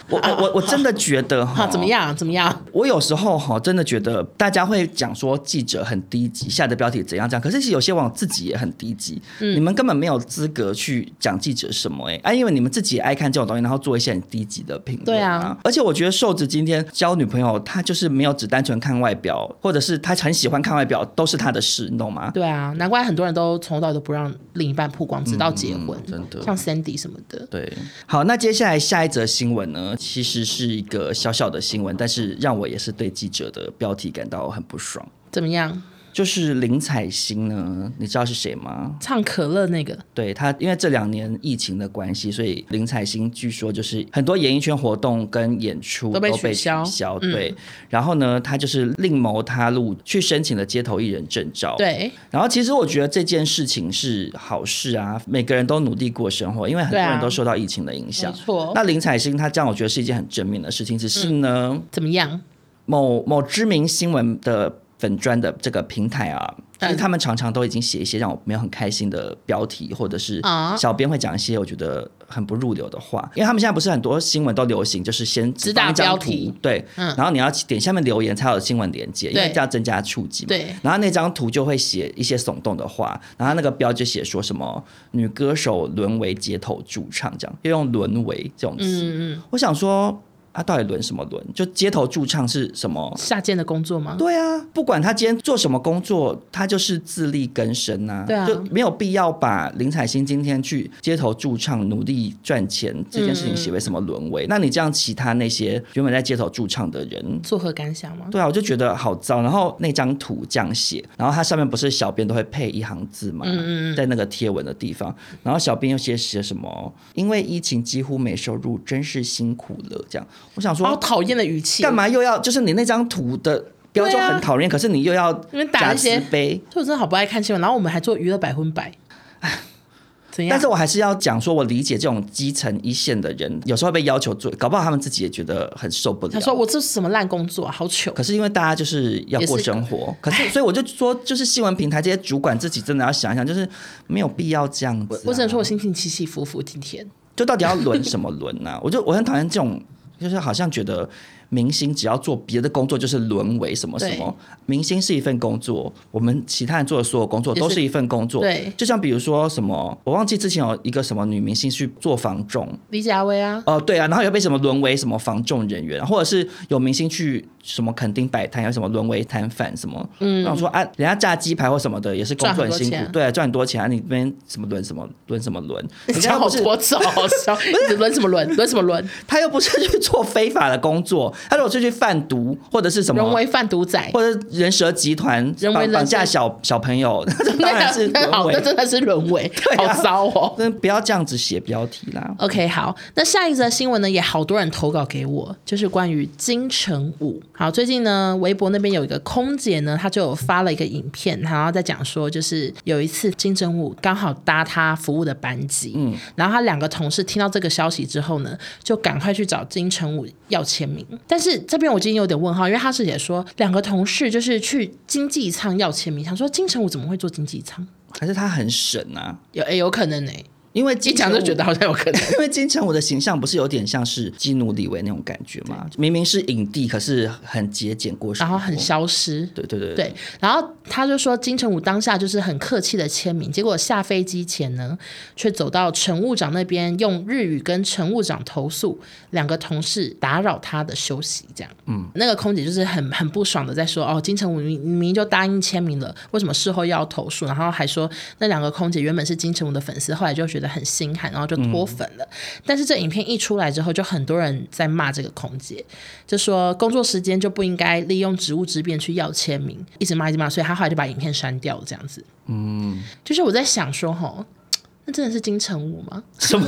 我我我我真的觉得哈，怎么样怎么样？我有时候哈，真的觉得大家会讲说记者很低级，下的标题怎样这样。可是其实有些网友自己也很低级，嗯、你们根本没有资格去讲记者什么哎、欸、啊，因为你们自己也爱看这种东西，然后做一些很低级的评论。对啊，而且我觉得瘦子今天交女朋友，他就是没有只单纯看外表，或者是他很喜欢看外表，都是他的事，你懂吗？对啊，难怪很多人都从头到尾都不让另一半曝光，直到结婚，嗯、真的，像 Sandy 什么的。对，好，那接下来下一则新闻呢，其实是。一个小小的新闻，但是让我也是对记者的标题感到很不爽。怎么样？就是林采欣呢，你知道是谁吗？唱可乐那个。对他，因为这两年疫情的关系，所以林采欣据说就是很多演艺圈活动跟演出都被取消。取消对，嗯、然后呢，他就是另谋他路，去申请了街头艺人证照。对，然后其实我觉得这件事情是好事啊，每个人都努力过生活，因为很多人都受到疫情的影响。没错。那林采欣她这样，我觉得是一件很正面的事情。只是呢，嗯、怎么样？某某知名新闻的粉砖的这个平台啊。其实他们常常都已经写一些让我没有很开心的标题，或者是小编会讲一些我觉得很不入流的话，因为他们现在不是很多新闻都流行，就是先只打标题，对，嗯然后你要点下面留言才有新闻连接，因为这样增加触及嘛。对，然后那张图就会写一些耸动的话，然后那个标就写说什么女歌手沦为街头驻唱，这样要用沦为这种词，嗯嗯，我想说。他到底轮什么轮？就街头驻唱是什么下贱的工作吗？对啊，不管他今天做什么工作，他就是自力更生啊。对啊，就没有必要把林采欣今天去街头驻唱努力赚钱这件事情写为什么沦为？嗯、那你这样，其他那些原本在街头驻唱的人作何感想吗？对啊，我就觉得好糟。然后那张图这样写，然后它上面不是小编都会配一行字嘛？嗯嗯，在那个贴文的地方，然后小编又写写什么？因为疫情几乎没收入，真是辛苦了。这样。我想说，好讨厌的语气，干嘛又要？就是你那张图的标就很讨厌，啊、可是你又要打一些碑，就我真的好不爱看新闻。然后我们还做娱乐百分百，怎样？但是我还是要讲说，我理解这种基层一线的人，有时候被要求做，搞不好他们自己也觉得很受不了。他说：“我这是什么烂工作，好糗。”可是因为大家就是要过生活，是可是所以我就说，就是新闻平台这些主管自己真的要想一想，就是没有必要这样子、啊我。我只能说我心情起起伏伏，今天就到底要轮什么轮呢、啊？我就我很讨厌这种。就是好像觉得明星只要做别的工作就是沦为什么什么，明星是一份工作，我们其他人做的所有工作都是一份工作。对，就像比如说什么，我忘记之前有一个什么女明星去做房仲，李佳薇啊，哦、呃、对啊，然后又被什么沦为什么房仲人员，或者是有明星去。什么垦丁摆摊，有什么沦为摊贩什么？嗯，然后说啊，人家炸鸡排或什么的也是工作很辛苦，对啊，赚很多钱啊。你那边什么轮什么轮什么轮？你这样好多次好笑，轮什么轮？轮什么轮？他又不是去做非法的工作，他如果出去贩毒或者是什么人为贩毒仔，或者人蛇集团绑绑架小小朋友，那当然是 沦为，那真的是沦为，好糟哦！那不要这样子写标题啦。OK，好，那下一则新闻呢，也好多人投稿给我，就是关于金城武。好，最近呢，微博那边有一个空姐呢，她就有发了一个影片，然后在讲说，就是有一次金城武刚好搭他服务的班机，嗯，然后他两个同事听到这个消息之后呢，就赶快去找金城武要签名。但是这边我今天有点问号，因为他是也说两个同事就是去经济舱要签名，想说金城武怎么会做经济舱？还是他很省啊？有诶，有可能诶。因为一讲就觉得好像有可能，因为金城武的形象不是有点像是基努里维那种感觉吗？明明是影帝，可是很节俭过生活，然后很消失。对对对对，然后他就说金城武当下就是很客气的签名，结果下飞机前呢，却走到乘务长那边，用日语跟乘务长投诉两个同事打扰他的休息，这样。嗯，那个空姐就是很很不爽的在说，哦，金城武明明就答应签名了，为什么事后又要投诉？然后还说那两个空姐原本是金城武的粉丝，后来就觉得。很心寒，然后就脱粉了。嗯、但是这影片一出来之后，就很多人在骂这个空姐，就说工作时间就不应该利用职务之便去要签名，一直骂一直骂，所以他后来就把影片删掉了。这样子，嗯，就是我在想说，吼。那真的是金城武吗？什么？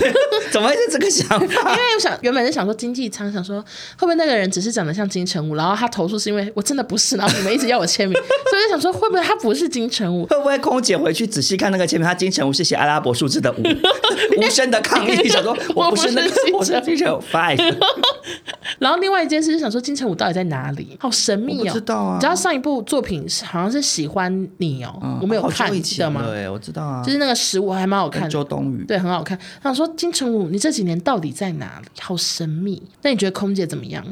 怎么会是这个想法？因为我想原本是想说经济舱，想说会不会那个人只是长得像金城武，然后他投诉是因为我真的不是，然后你们一直要我签名，所以就想说会不会他不是金城武？会不会空姐回去仔细看那个签名，他金城武是写阿拉伯数字的五，无声的抗议，想说我不是那个，我是金城武 five。然后另外一件事是想说金城武到底在哪里？好神秘哦！知道啊，你知道上一部作品好像是喜欢你哦，我没有看，记得吗？对，我知道啊，就是那个食物还蛮好看。周冬雨，对，很好看。想说金城武，你这几年到底在哪里？好神秘。那你觉得空姐怎么样？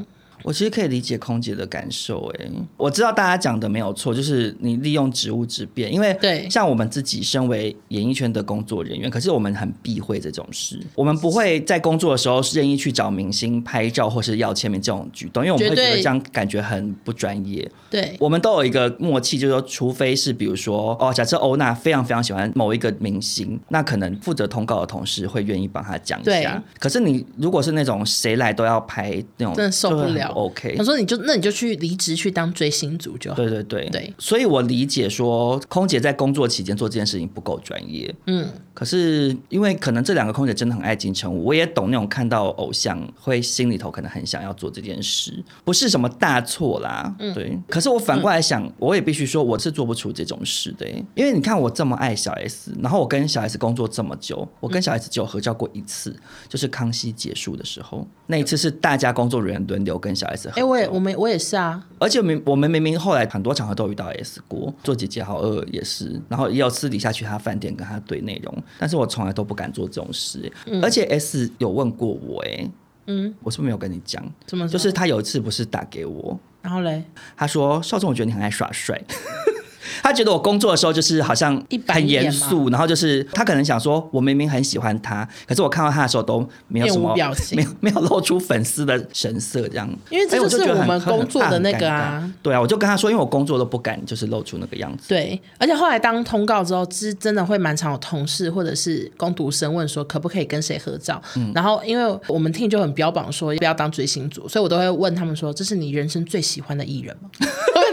我其实可以理解空姐的感受，哎，我知道大家讲的没有错，就是你利用职务之便，因为对，像我们自己身为演艺圈的工作人员，可是我们很避讳这种事，我们不会在工作的时候任意去找明星拍照或是要签名这种举动，因为我们会觉得这样感觉很不专业。对，我们都有一个默契，就是说，除非是比如说，哦，假设欧娜非常非常喜欢某一个明星，那可能负责通告的同事会愿意帮他讲一下。可是你如果是那种谁来都要拍那种，真的受不了。OK。他说你就那你就去离职去当追星族就好。对对对对，所以我理解说空姐在工作期间做这件事情不够专业。嗯，可是因为可能这两个空姐真的很爱金城武，我也懂那种看到偶像会心里头可能很想要做这件事，不是什么大错啦。嗯，对。可是我反过来想，嗯、我也必须说我是做不出这种事的，因为你看我这么爱小 S，然后我跟小 S 工作这么久，我跟小 S 只有合照过一次，嗯、就是康熙结束的时候，那一次是大家工作人员轮流跟小哎，我也我们我也是啊，而且明我们明明后来很多场合都遇到 S 过，做姐姐好饿也是，然后也有私底下去他饭店跟他对内容，但是我从来都不敢做这种事。嗯、而且 S 有问过我，哎，嗯，我是不是没有跟你讲？怎么？就是他有一次不是打给我，然后嘞，他说少总，我觉得你很爱耍帅。他觉得我工作的时候就是好像很严肃，然后就是他可能想说，我明明很喜欢他，可是我看到他的时候都没有什么表情，没有 没有露出粉丝的神色这样。因为这就是我们工作的那个啊。对啊，我就跟他说，因为我工作都不敢就是露出那个样子。对，而且后来当通告之后，是真的会蛮常有同事或者是工读生问说，可不可以跟谁合照？嗯、然后因为我们 team 就很标榜说不要当追星族，所以我都会问他们说，这是你人生最喜欢的艺人吗？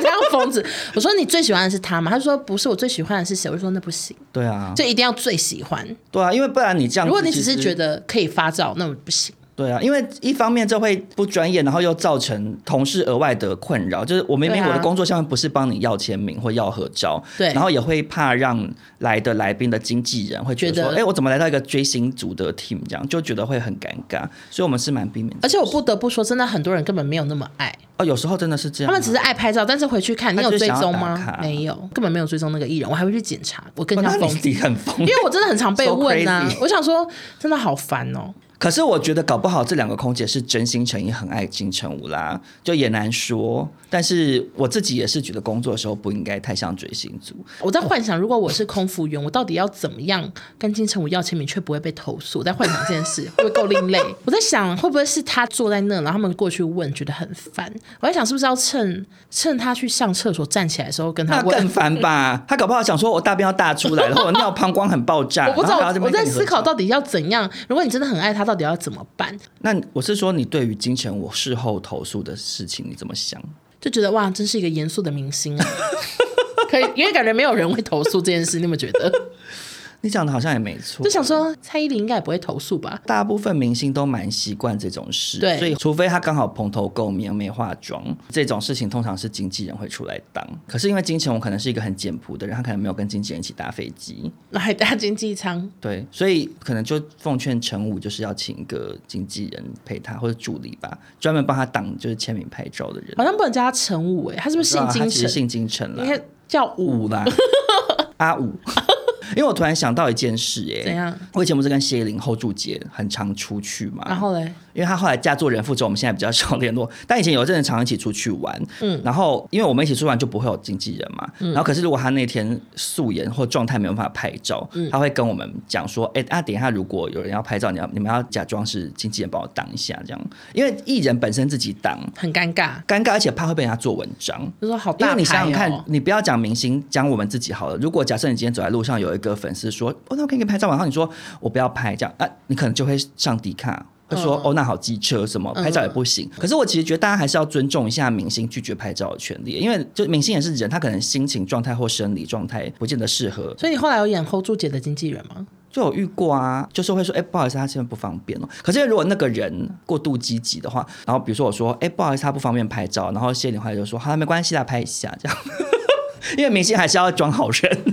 这样疯子，我说你最喜欢的是他嘛？他说不是，我最喜欢的是谁？我说那不行。对啊，就一定要最喜欢。对啊，因为不然你这样，如果你只是觉得可以发照，那不行。对啊，因为一方面这会不专业，然后又造成同事额外的困扰。就是我明明我的工作项目不是帮你要签名或要合照，对，然后也会怕让来的来宾的经纪人会觉得说，哎，我怎么来到一个追星族的 team 这样，就觉得会很尴尬。所以我们是蛮避免的。而且我不得不说，真的很多人根本没有那么爱。哦，有时候真的是这样，他们只是爱拍照，但是回去看你有追踪吗？没有，根本没有追踪那个艺人，我还会去检查。我更加疯子，很疯，因为我真的很常被问啊。我想说，真的好烦哦。可是我觉得搞不好这两个空姐是真心诚意很爱金城武啦，就也难说。但是我自己也是觉得工作的时候不应该太像追星族。我在幻想，如果我是空服员，我到底要怎么样跟金城武要签名却不会被投诉？我在幻想这件事会不会够另类？我在想会不会是他坐在那，然后他们过去问，觉得很烦。我在想是不是要趁趁他去上厕所站起来的时候跟他问？那更烦吧？他搞不好想说我大便要大出来，然后我尿膀胱很爆炸。我不知道，我在思考到底要怎样。如果你真的很爱他，到底要怎么办？那我是说，你对于金钱我事后投诉的事情，你怎么想？就觉得哇，真是一个严肃的明星啊！可以，因为感觉没有人会投诉这件事，你有没有觉得？你讲的好像也没错，就想说蔡依林应该也不会投诉吧？大部分明星都蛮习惯这种事，对，所以除非他刚好蓬头垢面没化妆，这种事情通常是经纪人会出来当。可是因为金城武可能是一个很简朴的人，他可能没有跟经纪人一起搭飞机，那还搭经济舱，对，所以可能就奉劝陈武就是要请一个经纪人陪他或者助理吧，专门帮他挡就是签名拍照的人。好像不能叫他陈武哎，他是不是姓金城？姓金城了，应该叫武啦，阿武。因为我突然想到一件事，哎，怎样？我以前不是跟谢依霖 hold 住姐很常出去嘛？然后嘞，因为她后来嫁做人妇之后，我们现在比较少联络。但以前有一阵子常一起出去玩，嗯，然后因为我们一起出去玩就不会有经纪人嘛，嗯，然后可是如果她那天素颜或状态没有办法拍照，嗯，她会跟我们讲说，哎，啊，等一下如果有人要拍照，你要你们要假装是经纪人帮我挡一下，这样，因为艺人本身自己挡很尴尬，尴尬，而且怕会被人家做文章。就说好大牌哦，因为你想想看，你不要讲明星，讲我们自己好了。如果假设你今天走在路上有一个粉丝说。哦，那我可以给你拍照，然后你说我不要拍，这样啊，你可能就会上迪卡，会说、嗯、哦，那好机车什么拍照也不行。嗯、可是我其实觉得大家还是要尊重一下明星拒绝拍照的权利，因为就明星也是人，他可能心情状态或生理状态不见得适合。所以你后来有演 hold 住姐的经纪人吗？就有遇过啊，就是会说，哎，不好意思，他现在不方便哦。可是如果那个人过度积极的话，然后比如说我说，哎，不好意思，他不方便拍照，然后谢玲华就说，好，没关系，来拍一下这样，因为明星还是要装好人。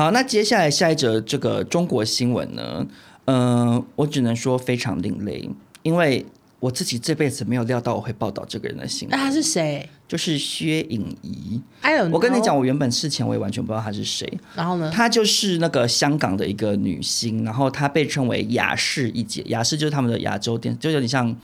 好，那接下来下一则这个中国新闻呢？嗯、呃，我只能说非常另类，因为我自己这辈子没有料到我会报道这个人的新闻。那他是谁？就是薛颖仪。哎呦，我跟你讲，我原本事前我也完全不知道他是谁。然后呢？她就是那个香港的一个女星，然后她被称为亚视一姐，亚视就是他们的亚洲电，就有点像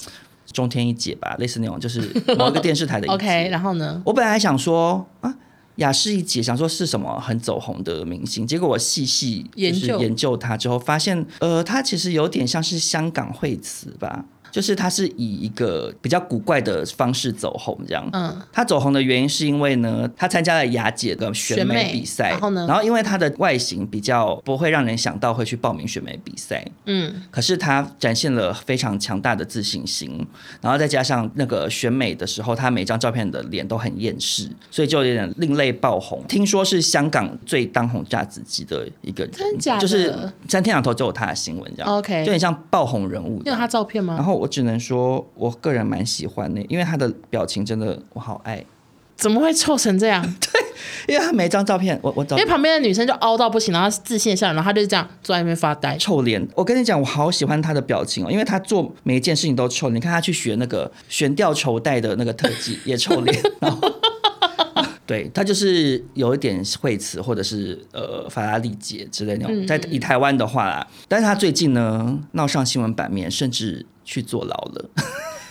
中天一姐吧，类似那种，就是某一个电视台的一姐。OK，然后呢？我本来还想说啊。亚视一姐想说是什么很走红的明星，结果我细细就是研究她之后，发现呃，她其实有点像是香港惠慈吧。就是他是以一个比较古怪的方式走红，这样。嗯，他走红的原因是因为呢，他参加了雅姐的选美比赛，然后呢，然后因为他的外形比较不会让人想到会去报名选美比赛，嗯，可是他展现了非常强大的自信心，然后再加上那个选美的时候，他每张照片的脸都很厌世，所以就有点另类爆红。听说是香港最当红炸子鸡的一个人，真假的？就是三天两头就有他的新闻，这样 OK，就很像爆红人物。有他照片吗？然后我只能说，我个人蛮喜欢的，因为他的表情真的我好爱。怎么会臭成这样？对，因为他每张照片，我我找，因为旁边的女生就凹到不行，然后自信下来，然后他就这样坐在那边发呆，臭脸。我跟你讲，我好喜欢他的表情哦，因为他做每一件事情都臭。你看他去学那个悬吊绸带的那个特技，也臭脸。然后对，他就是有一点惠子或者是呃法拉利姐之类那种，在以台湾的话啦，但是他最近呢闹上新闻版面，甚至去坐牢了。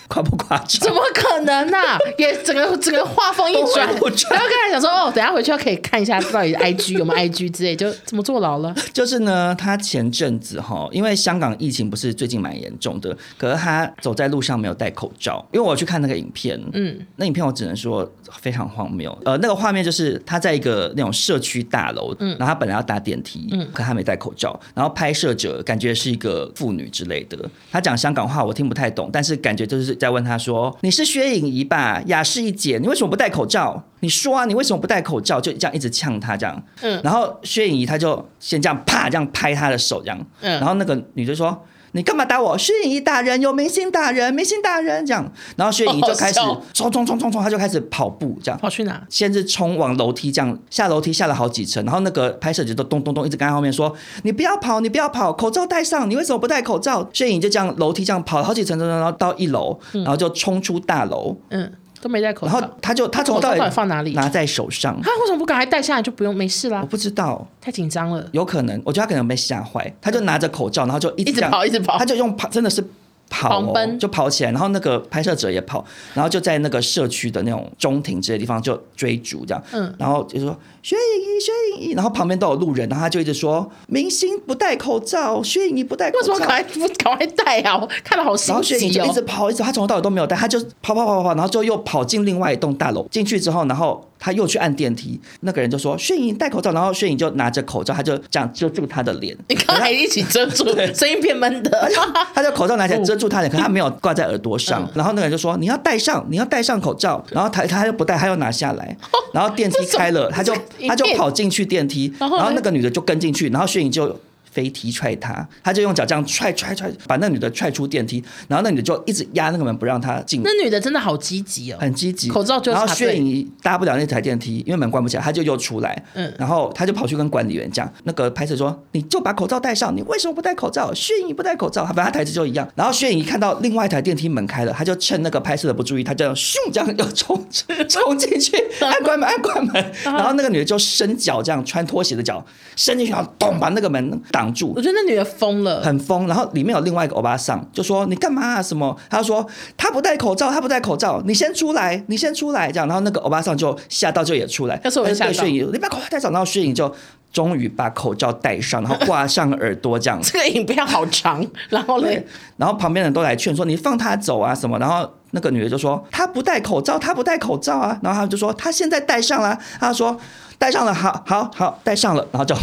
夸不夸张？怎么可能呢、啊？也整个整个画风一转，然后刚才想说哦，等下回去要可以看一下到底 IG 有没有 IG 之类，就怎么坐牢了？就是呢，他前阵子哈，因为香港疫情不是最近蛮严重的，可是他走在路上没有戴口罩。因为我去看那个影片，嗯，那影片我只能说非常荒谬。呃，那个画面就是他在一个那种社区大楼，嗯，然后他本来要搭电梯，嗯，可他没戴口罩，然后拍摄者感觉是一个妇女之类的，他讲香港话我听不太懂，但是感觉就是。在问他说：“你是薛颖仪吧？雅士一姐，你为什么不戴口罩？你说啊，你为什么不戴口罩？”就这样一直呛他这样。嗯，然后薛颖仪他就先这样啪这样拍他的手这样。嗯，然后那个女的说。你干嘛打我？薛颖仪打人，有明星打人，明星打人这样。然后薛颖仪就开始冲冲冲冲冲，他就开始跑步这样。跑去哪？先是冲往楼梯这样，下楼梯下了好几层。然后那个拍摄者都咚咚咚一直跟在后面说：“你不要跑，你不要跑，口罩戴上。你为什么不戴口罩？”薛颖仪就这样楼梯这样跑了好几层，然后到一楼，然后就冲出大楼。嗯。都没戴口罩，然后他就他从到底放哪里？拿在手上。他为什么不赶快戴下来就不用没事啦？我不知道，太紧张了。有可能，我觉得他可能被吓坏。他就拿着口罩，然后就一直，一直跑，一直跑。他就用跑，真的是跑、哦、狂奔，就跑起来。然后那个拍摄者也跑，然后就在那个社区的那种中庭这些地方就追逐这样。嗯，然后就说。薛颖仪，薛颖仪，然后旁边都有路人，然后他就一直说：“明星不戴口罩，薛颖仪不戴口罩，为什么赶快 不赶快戴啊？我看了好心急哦。”然后薛就一直跑，一直他从头到尾都没有戴，他就跑跑跑跑跑，然后就又跑进另外一栋大楼。进去之后，然后他又去按电梯，那个人就说：“薛颖戴口罩。”然后薛颖就拿着口罩，他就这样遮住他的脸。你刚才一起遮住，声音变闷的。他就口罩拿起来遮住他脸，可他没有挂在耳朵上。嗯、然后那个人就说：“你要戴上，你要戴上口罩。”然后他他又不戴，他又拿下来。然后电梯开了，他就他就跑进去。电梯，然后那个女的就跟进去，然后薛颖就飞踢踹他，他就用脚这样踹踹踹，把那女的踹出电梯，然后那女的就一直压那个门不让她进。那女的真的好积极哦，很积极。口罩就然后薛颖搭不了那台电梯，因为门关不起来，她就又出来。嗯，然后她就跑去跟管理员讲，那个拍摄说，你就把口罩戴上，你为什么不戴口罩？薛颖不戴口罩，他反正台词就一样。然后薛颖看到另外一台电梯门开了，他就趁那个拍摄的不注意，他就咻这样又冲冲进去，按关门按关门，然后那个女的就伸脚这样穿拖鞋的脚伸进去，然后咚把那个门挡。我觉得那女的疯了，很疯。然后里面有另外一个欧巴桑，就说你干嘛啊？什么？他说他不戴口罩，他不戴口罩，你先出来，你先出来。这样，然后那个欧巴桑就吓到，就也出来。但是我吓到，薛颖，你把口罩戴上。然后薛颖就终于把口罩戴上，然后挂上耳朵，这样。这个影片好长。然后嘞，然后旁边人都来劝说你放他走啊什么。然后那个女的就说她不戴口罩，她不戴口罩啊。然后他就说她现在戴上了。她说。戴上了，好好好，戴上了，然后就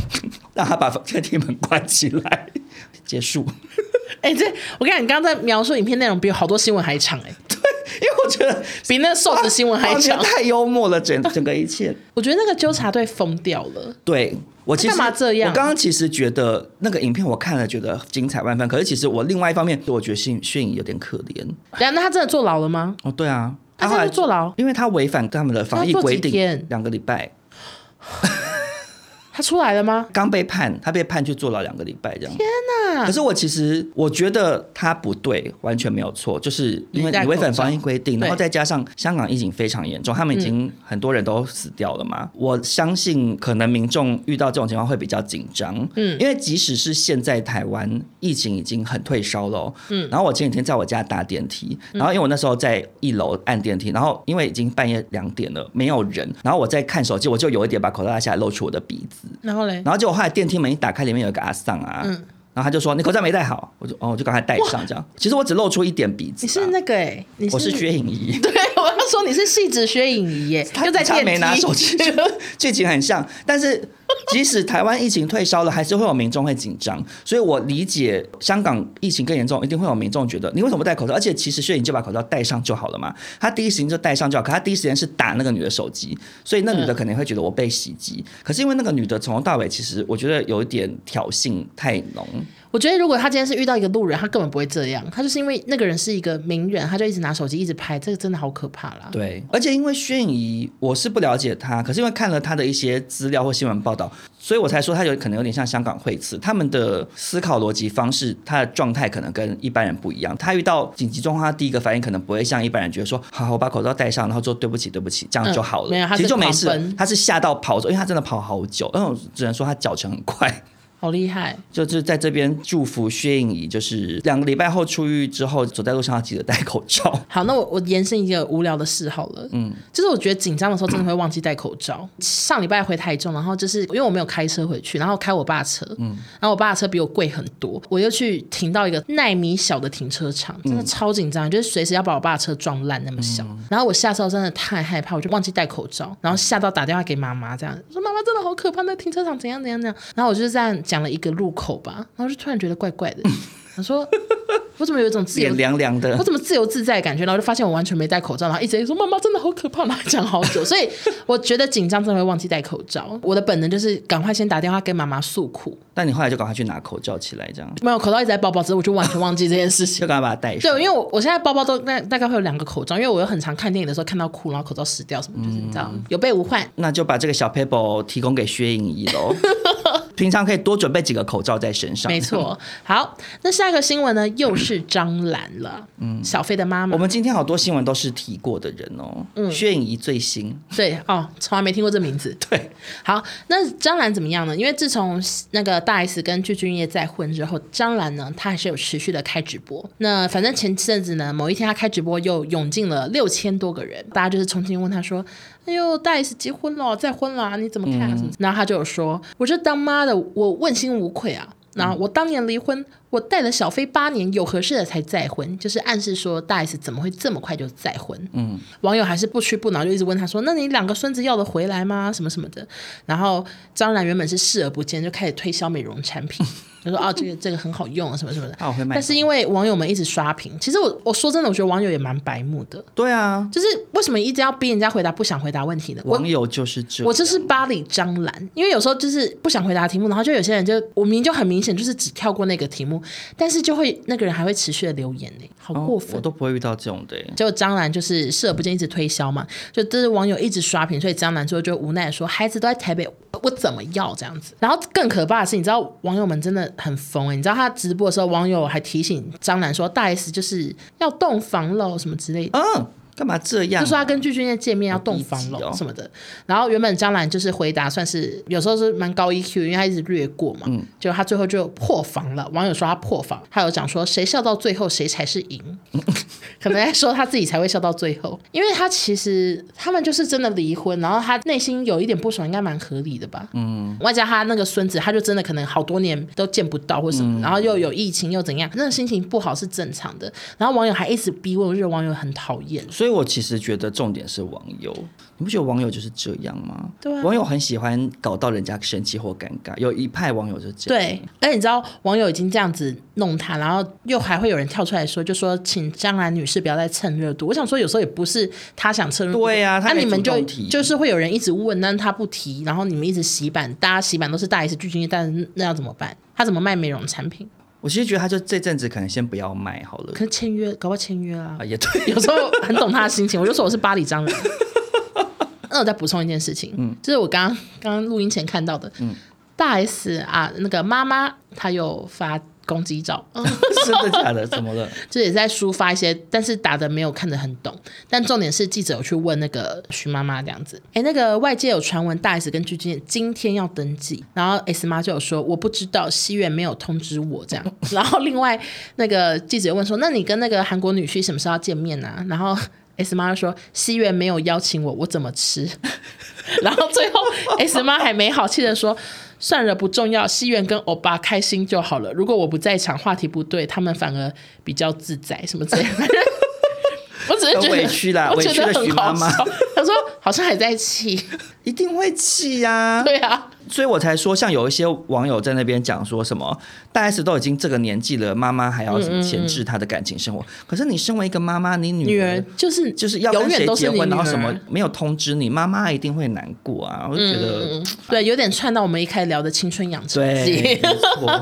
让她把电梯门关起来，结束。哎、这我跟你讲，你刚刚在描述影片内容比好多新闻还长哎、对，因为我觉得比那个瘦子新闻还强，太幽默了，整 整个一切。我觉得那个纠察队疯掉了。对，我其实干嘛这样？我刚刚其实觉得那个影片我看了，觉得精彩万分。可是其实我另外一方面，我觉得迅迅颖有点可怜。对啊，那他真的坐牢了吗？哦，对啊，他真的坐牢，因为他违反他们的防疫规定，两个礼拜。他出来了吗？刚被判，他被判去坐牢两个礼拜这样。天哪！可是我其实我觉得他不对，完全没有错，就是因为你违反防疫规定，然后再加上香港疫情非常严重，他们已经很多人都死掉了嘛。嗯、我相信可能民众遇到这种情况会比较紧张。嗯，因为即使是现在台湾疫情已经很退烧了。嗯，然后我前几天在我家搭电梯，然后因为我那时候在一楼按电梯，然后因为已经半夜两点了，没有人，然后我在看手机，我就有一点把口罩拉下来，露出我的鼻子。然后嘞，然后结果后来电梯门一打开，里面有一个阿桑啊，嗯、然后他就说：“你口罩没戴好。”我就哦，我就赶快戴上这样。其实我只露出一点鼻子。你是那个哎、欸，你我是薛颖仪。对，说你是戏子薛颖仪耶，他就在电梯没拿手机，剧情很像。但是即使台湾疫情退烧了，还是会有民众会紧张。所以我理解香港疫情更严重，一定会有民众觉得你为什么不戴口罩？而且其实薛颖就把口罩戴上就好了嘛。他第一时间就戴上就好，可他第一时间是打那个女的手机，所以那女的肯定会觉得我被袭击。嗯、可是因为那个女的从头到尾，其实我觉得有一点挑衅太浓。我觉得如果他今天是遇到一个路人，他根本不会这样。他就是因为那个人是一个名人，他就一直拿手机一直拍，这个真的好可怕啦。对，而且因为薛颖仪，我是不了解他，可是因为看了他的一些资料或新闻报道，所以我才说他有可能有点像香港惠慈，他们的思考逻辑方式，他的状态可能跟一般人不一样。他遇到紧急状况，他第一个反应可能不会像一般人觉得说，好，我把口罩戴上，然后说对不起，对不起，这样就好了。嗯、没有，他其实就没事。他是吓到跑走，因为他真的跑好久，嗯，我只能说他脚程很快。好厉害！就是在这边祝福薛颖仪，就是两个礼拜后出狱之后，走在路上要记得戴口罩。好，那我我延伸一个无聊的事好了，嗯，就是我觉得紧张的时候真的会忘记戴口罩。上礼拜回台中，然后就是因为我没有开车回去，然后开我爸车，嗯，然后我爸的车比我贵很多，我又去停到一个奈米小的停车场，真的超紧张，就是随时要把我爸的车撞烂那么小。嗯、然后我下车真的太害怕，我就忘记戴口罩，然后吓到打电话给妈妈，这样说妈妈真的好可怕，那停车场怎样怎样怎样。然后我就是这样。讲了一个路口吧，然后就突然觉得怪怪的。他说：“我怎么有一种自由凉凉的？我怎么自由自在的感觉？然后就发现我完全没戴口罩，然后一直说妈妈真的好可怕，然后讲好久。所以我觉得紧张真的会忘记戴口罩。我的本能就是赶快先打电话跟妈妈诉苦。但你后来就赶快去拿口罩起来，这样没有口罩一直在包包，之后我就完全忘记这件事情，就赶快把它戴上。对，因为我我现在包包都大大概会有两个口罩，因为我有很常看电影的时候看到哭，然后口罩湿掉什么，就是这样、嗯、有备无患。那就把这个小 paper 提供给薛颖仪喽。平常可以多准备几个口罩在身上。没错，好，那下一个新闻呢，又是张兰了。嗯，小飞的妈妈。我们今天好多新闻都是提过的人哦。嗯，薛颖仪最新。对哦，从来没听过这名字。对，好，那张兰怎么样呢？因为自从那个大 S 跟具俊晔再婚之后，张兰呢，她还是有持续的开直播。那反正前阵子呢，某一天她开直播又涌进了六千多个人，大家就是重新问她说。哎呦，大 S 结婚了，再婚了，你怎么看？嗯、然后他就有说：“我这当妈的，我问心无愧啊。然后我当年离婚。”我带了小飞八年，有合适的才再婚，就是暗示说大 S 怎么会这么快就再婚？嗯，网友还是不屈不挠，就一直问他说：“那你两个孙子要得回来吗？什么什么的？”然后张兰原本是视而不见，就开始推销美容产品，就说：“啊，这个这个很好用，什么什么的。啊”但是因为网友们一直刷屏，其实我我说真的，我觉得网友也蛮白目的。对啊，就是为什么一直要逼人家回答不想回答问题呢？网友就是这样，我就是巴黎张兰，因为有时候就是不想回答题目，然后就有些人就我明明就很明显就是只跳过那个题目，但是就会。那个人还会持续的留言呢，好过分！哦、我都不会遇到这种的。结果张兰就是视而不见，一直推销嘛，就这是网友一直刷屏，所以张兰最后就无奈说：“孩子都在台北，我怎么要这样子？”然后更可怕的是，你知道网友们真的很疯哎！你知道他直播的时候，网友还提醒张楠说：“大 S 就是要洞房喽，什么之类的。”。干嘛这样、啊？就说他跟具俊曄见面要洞房了什么的，然后原本张兰就是回答算是有时候是蛮高 EQ，因为他一直略过嘛，嗯，就他最后就破防了。网友说他破防，他有讲说谁笑到最后谁才是赢，可能在说他自己才会笑到最后，因为他其实他们就是真的离婚，然后他内心有一点不爽，应该蛮合理的吧，嗯，外加他那个孙子，他就真的可能好多年都见不到或什么，嗯、然后又有疫情又怎样，那个心情不好是正常的。然后网友还一直逼问，我觉得网友很讨厌。所以我其实觉得重点是网友，你不觉得网友就是这样吗？对啊，网友很喜欢搞到人家生气或尴尬，有一派网友就这样。对，而且你知道网友已经这样子弄他，然后又还会有人跳出来说，就说请江兰女士不要再蹭热度。我想说，有时候也不是他想蹭热度，对啊，那、啊、你们就就是会有人一直问，但是他不提，然后你们一直洗版，大家洗版都是大 S 巨星，但是那要怎么办？他怎么卖美容产品？我其实觉得他就这阵子可能先不要卖好了。可是签约，搞不好签约啊。啊，也对，有时候很懂他的心情。我就说我是巴黎张兰。那我再补充一件事情，嗯，就是我刚刚刚录音前看到的，嗯，大 S 啊，那个妈妈她有发。攻击照，真的假的？怎么了？就也在抒发一些，但是打的没有看得很懂。但重点是记者有去问那个徐妈妈这样子。哎、欸，那个外界有传闻大 S 跟具俊曄今天要登记，然后 S 妈就有说我不知道，西元没有通知我这样。然后另外那个记者问说，那你跟那个韩国女婿什么时候要见面呢、啊？然后 S 妈就说西元没有邀请我，我怎么吃？然后最后 S 妈还没好气的说。算了，不重要。戏院跟欧巴开心就好了。如果我不在场，话题不对，他们反而比较自在。什么之类的，我只是觉得委屈啦，委屈的徐妈妈。他说好像还在气，一定会气呀、啊。对啊。所以我才说，像有一些网友在那边讲说什么，大 S 都已经这个年纪了，妈妈还要什么钳制她的感情生活？嗯嗯嗯，可是你身为一个妈妈，你女儿，就是就是要跟谁结婚，然后什么没有通知你，妈妈一定会难过啊！我就觉得，嗯、对，有点串到我们一开始聊的青春养成记。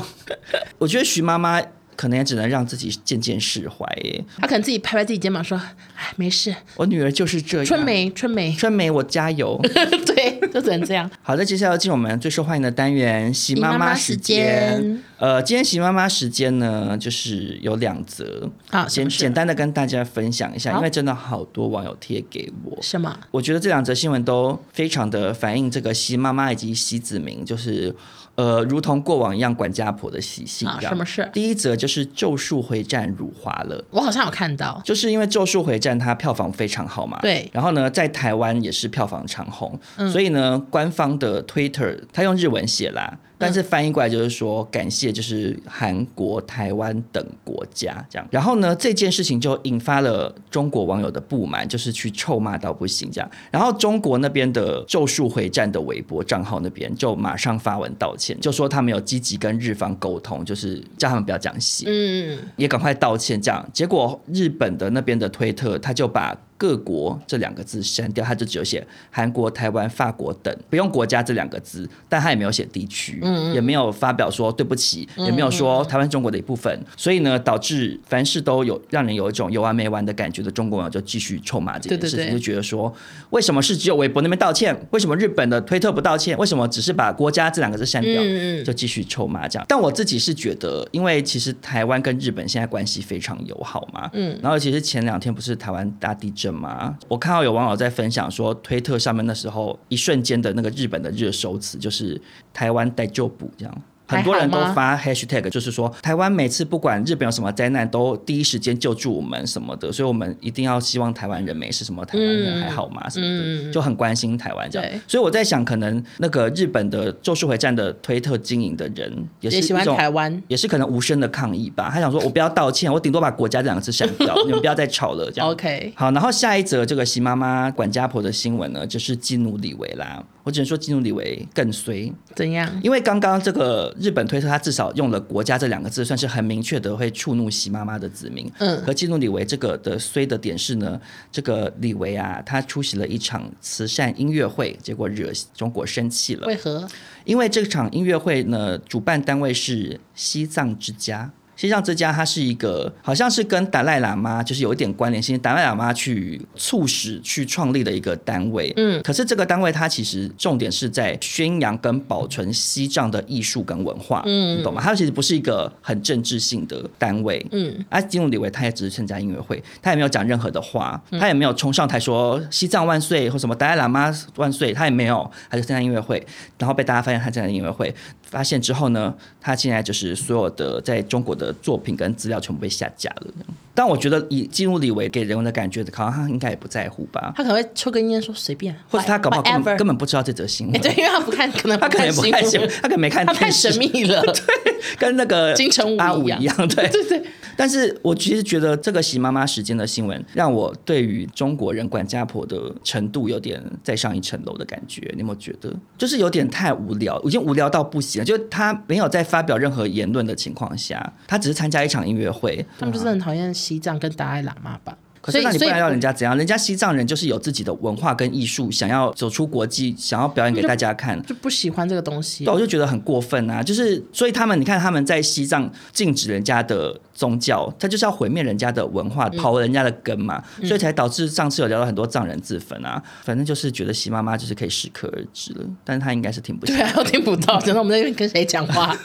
我觉得徐妈妈。可能也只能让自己渐渐释怀耶。他可能自己拍拍自己肩膀说：“哎，没事，我女儿就是这样。”春梅，春梅，春梅，我加油。对，就只能这样。好的，接下来要进我们最受欢迎的单元——习妈妈时间。呃，今天习妈妈时间呢，就是有两则。好，先简单的跟大家分享一下，因为真的好多网友贴给我。什么？我觉得这两则新闻都非常的反映这个习妈妈以及习子明，就是。呃，如同过往一样管家婆的习性。啊，什么事？第一则就是《咒术回战》辱华了。我好像有看到，就是因为《咒术回战》它票房非常好嘛。对。然后呢，在台湾也是票房长红，嗯、所以呢，官方的 Twitter 它用日文写啦。但是翻译过来就是说，感谢就是韩国、台湾等国家这样。然后呢，这件事情就引发了中国网友的不满，就是去臭骂到不行这样。然后中国那边的咒术回战的微博账号那边就马上发文道歉，就说他们有积极跟日方沟通，就是叫他们不要讲戏，嗯，也赶快道歉这样。结果日本的那边的推特他就把。各国这两个字删掉，他就只有写韩国、台湾、法国等，不用国家这两个字，但他也没有写地区，嗯嗯，也没有发表说对不起，也没有说台湾中国的一部分，所以呢，导致凡事都有让人有一种有完没完的感觉的中国网友就继续臭骂这件事情，就觉得说，为什么是只有微博那边道歉？为什么日本的推特不道歉？为什么只是把国家这两个字删掉，嗯嗯，就继续臭骂这样？但我自己是觉得，因为其实台湾跟日本现在关系非常友好嘛，嗯，然后其实前两天不是台湾大地震。什么？我看到有网友在分享说，推特上面那时候一瞬间的那个日本的热搜词就是“台湾待救补”这样。很多人都发 hashtag，就是说台湾每次不管日本有什么灾难，都第一时间救助我们什么的，所以我们一定要希望台湾人没事。什么台湾人还好吗？什么的，就很关心台湾这样。所以我在想，可能那个日本的咒术回战的推特经营的人也是喜欢台湾，也是可能无声的抗议吧。他想说，我不要道歉，我顶多把国家这两个字删掉，你们不要再吵了。这样 OK。好，然后下一则这个习妈妈管家婆的新闻呢，就是基努里维啦。我只能说基努李维更衰。怎样？因为刚刚这个。日本推特，他至少用了“国家”这两个字，算是很明确的会触怒习妈妈的子民。嗯，和基努李维这个的衰的点是呢，这个李维啊，他出席了一场慈善音乐会，结果惹中国生气了。为何？因为这场音乐会呢，主办单位是西藏之家。西藏之家，它是一个好像是跟达赖喇嘛就是有一点关联性，达赖喇嘛去促使去创立的一个单位。嗯，可是这个单位它其实重点是在宣扬跟保存西藏的艺术跟文化。嗯，你懂吗？它其实不是一个很政治性的单位。嗯，而基努李维他也只是参加音乐会，他也没有讲任何的话，他也没有冲上台说西藏万岁或什么达赖喇嘛万岁，他也没有，他就参加音乐会，然后被大家发现他参加音乐会。发现之后呢，他现在就是所有的在中国的作品跟资料全部被下架了。但我觉得以进入李维给人们的感觉，好像他应该也不在乎吧？他可能会抽根烟说随便，或者他搞不好根本根本不知道这则新闻。对，因为他不看，可能他可能不看新闻，他可能没看。他太神秘了，对，跟那个金城武一样，对对对。但是我其实觉得这个习妈妈时间的新闻，让我对于中国人管家婆的程度有点再上一层楼的感觉。你有没有觉得，就是有点太无聊，已经无聊到不行了。就他没有在发表任何言论的情况下，他只是参加一场音乐会。他们就是很讨厌西藏跟达赖喇嘛吧？可是那你不然要人家怎样？人家西藏人就是有自己的文化跟艺术，想要走出国际，想要表演给大家看，就，就不喜欢这个东西。对，我就觉得很过分啊！就是所以他们，你看他们在西藏禁止人家的宗教，他就是要毁灭人家的文化，刨人家的根嘛，嗯、所以才导致上次有聊到很多藏人自焚啊。反正就是觉得习妈妈就是可以适可而止了，但是他应该是听不。对啊，我听不到，等到我们在跟谁讲话。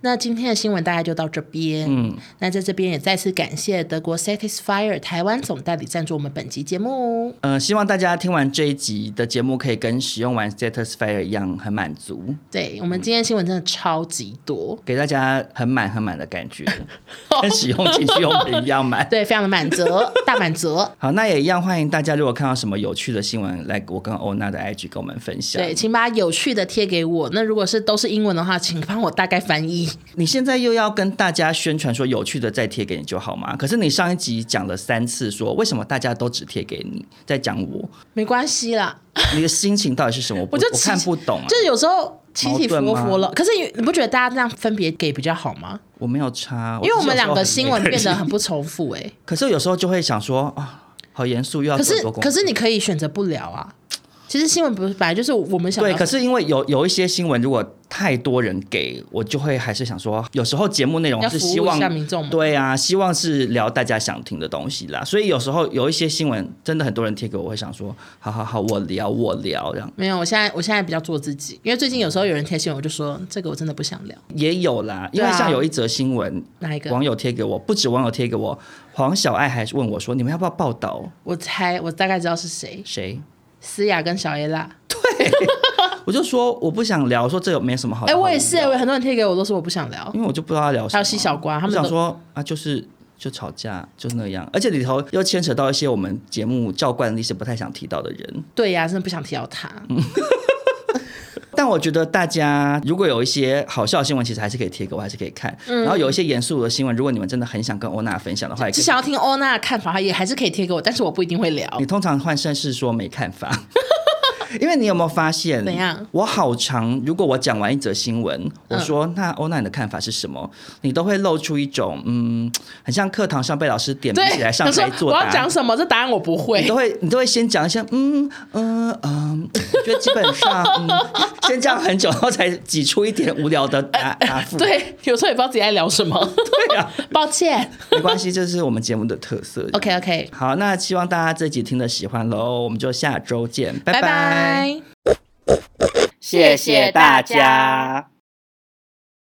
那今天的新闻大概就到这边。嗯，那在这边也再次感谢德国 Satisfyer 台湾总代理赞助我们本集节目。呃，希望大家听完这一集的节目，可以跟使用完 Satisfyer 一样很满足。对，我们今天新闻真的超级多，嗯、给大家很满很满的感觉，跟使用情趣用品一样满。对，非常的满足，大满足。好，那也一样欢迎大家，如果看到什么有趣的新闻，来我跟欧娜的 IG 跟我们分享。对，请把有趣的贴给我。那如果是都是英文的话，请帮我大概翻译。你现在又要跟大家宣传说有趣的再贴给你就好吗？可是你上一集讲了三次说，为什么大家都只贴给你，在讲我？没关系啦，你的心情到底是什么？我，就我看不懂啊。就是有时候起起伏伏了，可是你你不觉得大家这样分别给比较好吗？我没有差，因为我们两个新闻变得很不重复哎。可是有时候就会想说啊，好严肃又要。可是可是你可以选择不聊啊。其实新闻不是本来就是我们想对，可是因为有有一些新闻，如果太多人给我，就会还是想说，有时候节目内容是希望民众对啊，希望是聊大家想听的东西啦。所以有时候有一些新闻真的很多人贴给我，我会想说，好好好，我聊我聊这样。没有，我现在我现在比较做自己，因为最近有时候有人贴新闻，我就说这个我真的不想聊。也有啦，因为像有一则新闻，哪一个网友贴给我，不止网友贴给我，黄小爱还是问我说，你们要不要报道？我猜我大概知道是谁，谁？思雅跟小 A 啦。对，我就说我不想聊，说这有没什么好。哎、欸，我也是，我很多人贴给我都说我不想聊，因为我就不知道他聊什么。还有西小瓜，他们想说啊，就是就吵架，就是那样，而且里头又牵扯到一些我们节目教惯的一些不太想提到的人。对呀、啊，真的不想提到他。但我觉得大家如果有一些好笑的新闻，其实还是可以贴给我，还是可以看。嗯、然后有一些严肃的新闻，如果你们真的很想跟欧娜分享的话，只想要听欧娜的看法，也还是可以贴给我，但是我不一定会聊。你通常换声是说没看法。因为你有没有发现？怎样？我好长，如果我讲完一则新闻，我说、嗯、那欧娜你的看法是什么？你都会露出一种嗯，很像课堂上被老师点名起来上台作答。我要讲什么？这答案我不会。你都会，你都会先讲一下嗯嗯嗯，我觉得基本上嗯，先讲很久，然后才挤出一点无聊的答 答复。对，有时候也不知道自己在聊什么。对啊，抱歉。没关系，这是我们节目的特色。OK OK，好，那希望大家这集听的喜欢喽，我们就下周见，拜拜。拜拜。谢谢大家。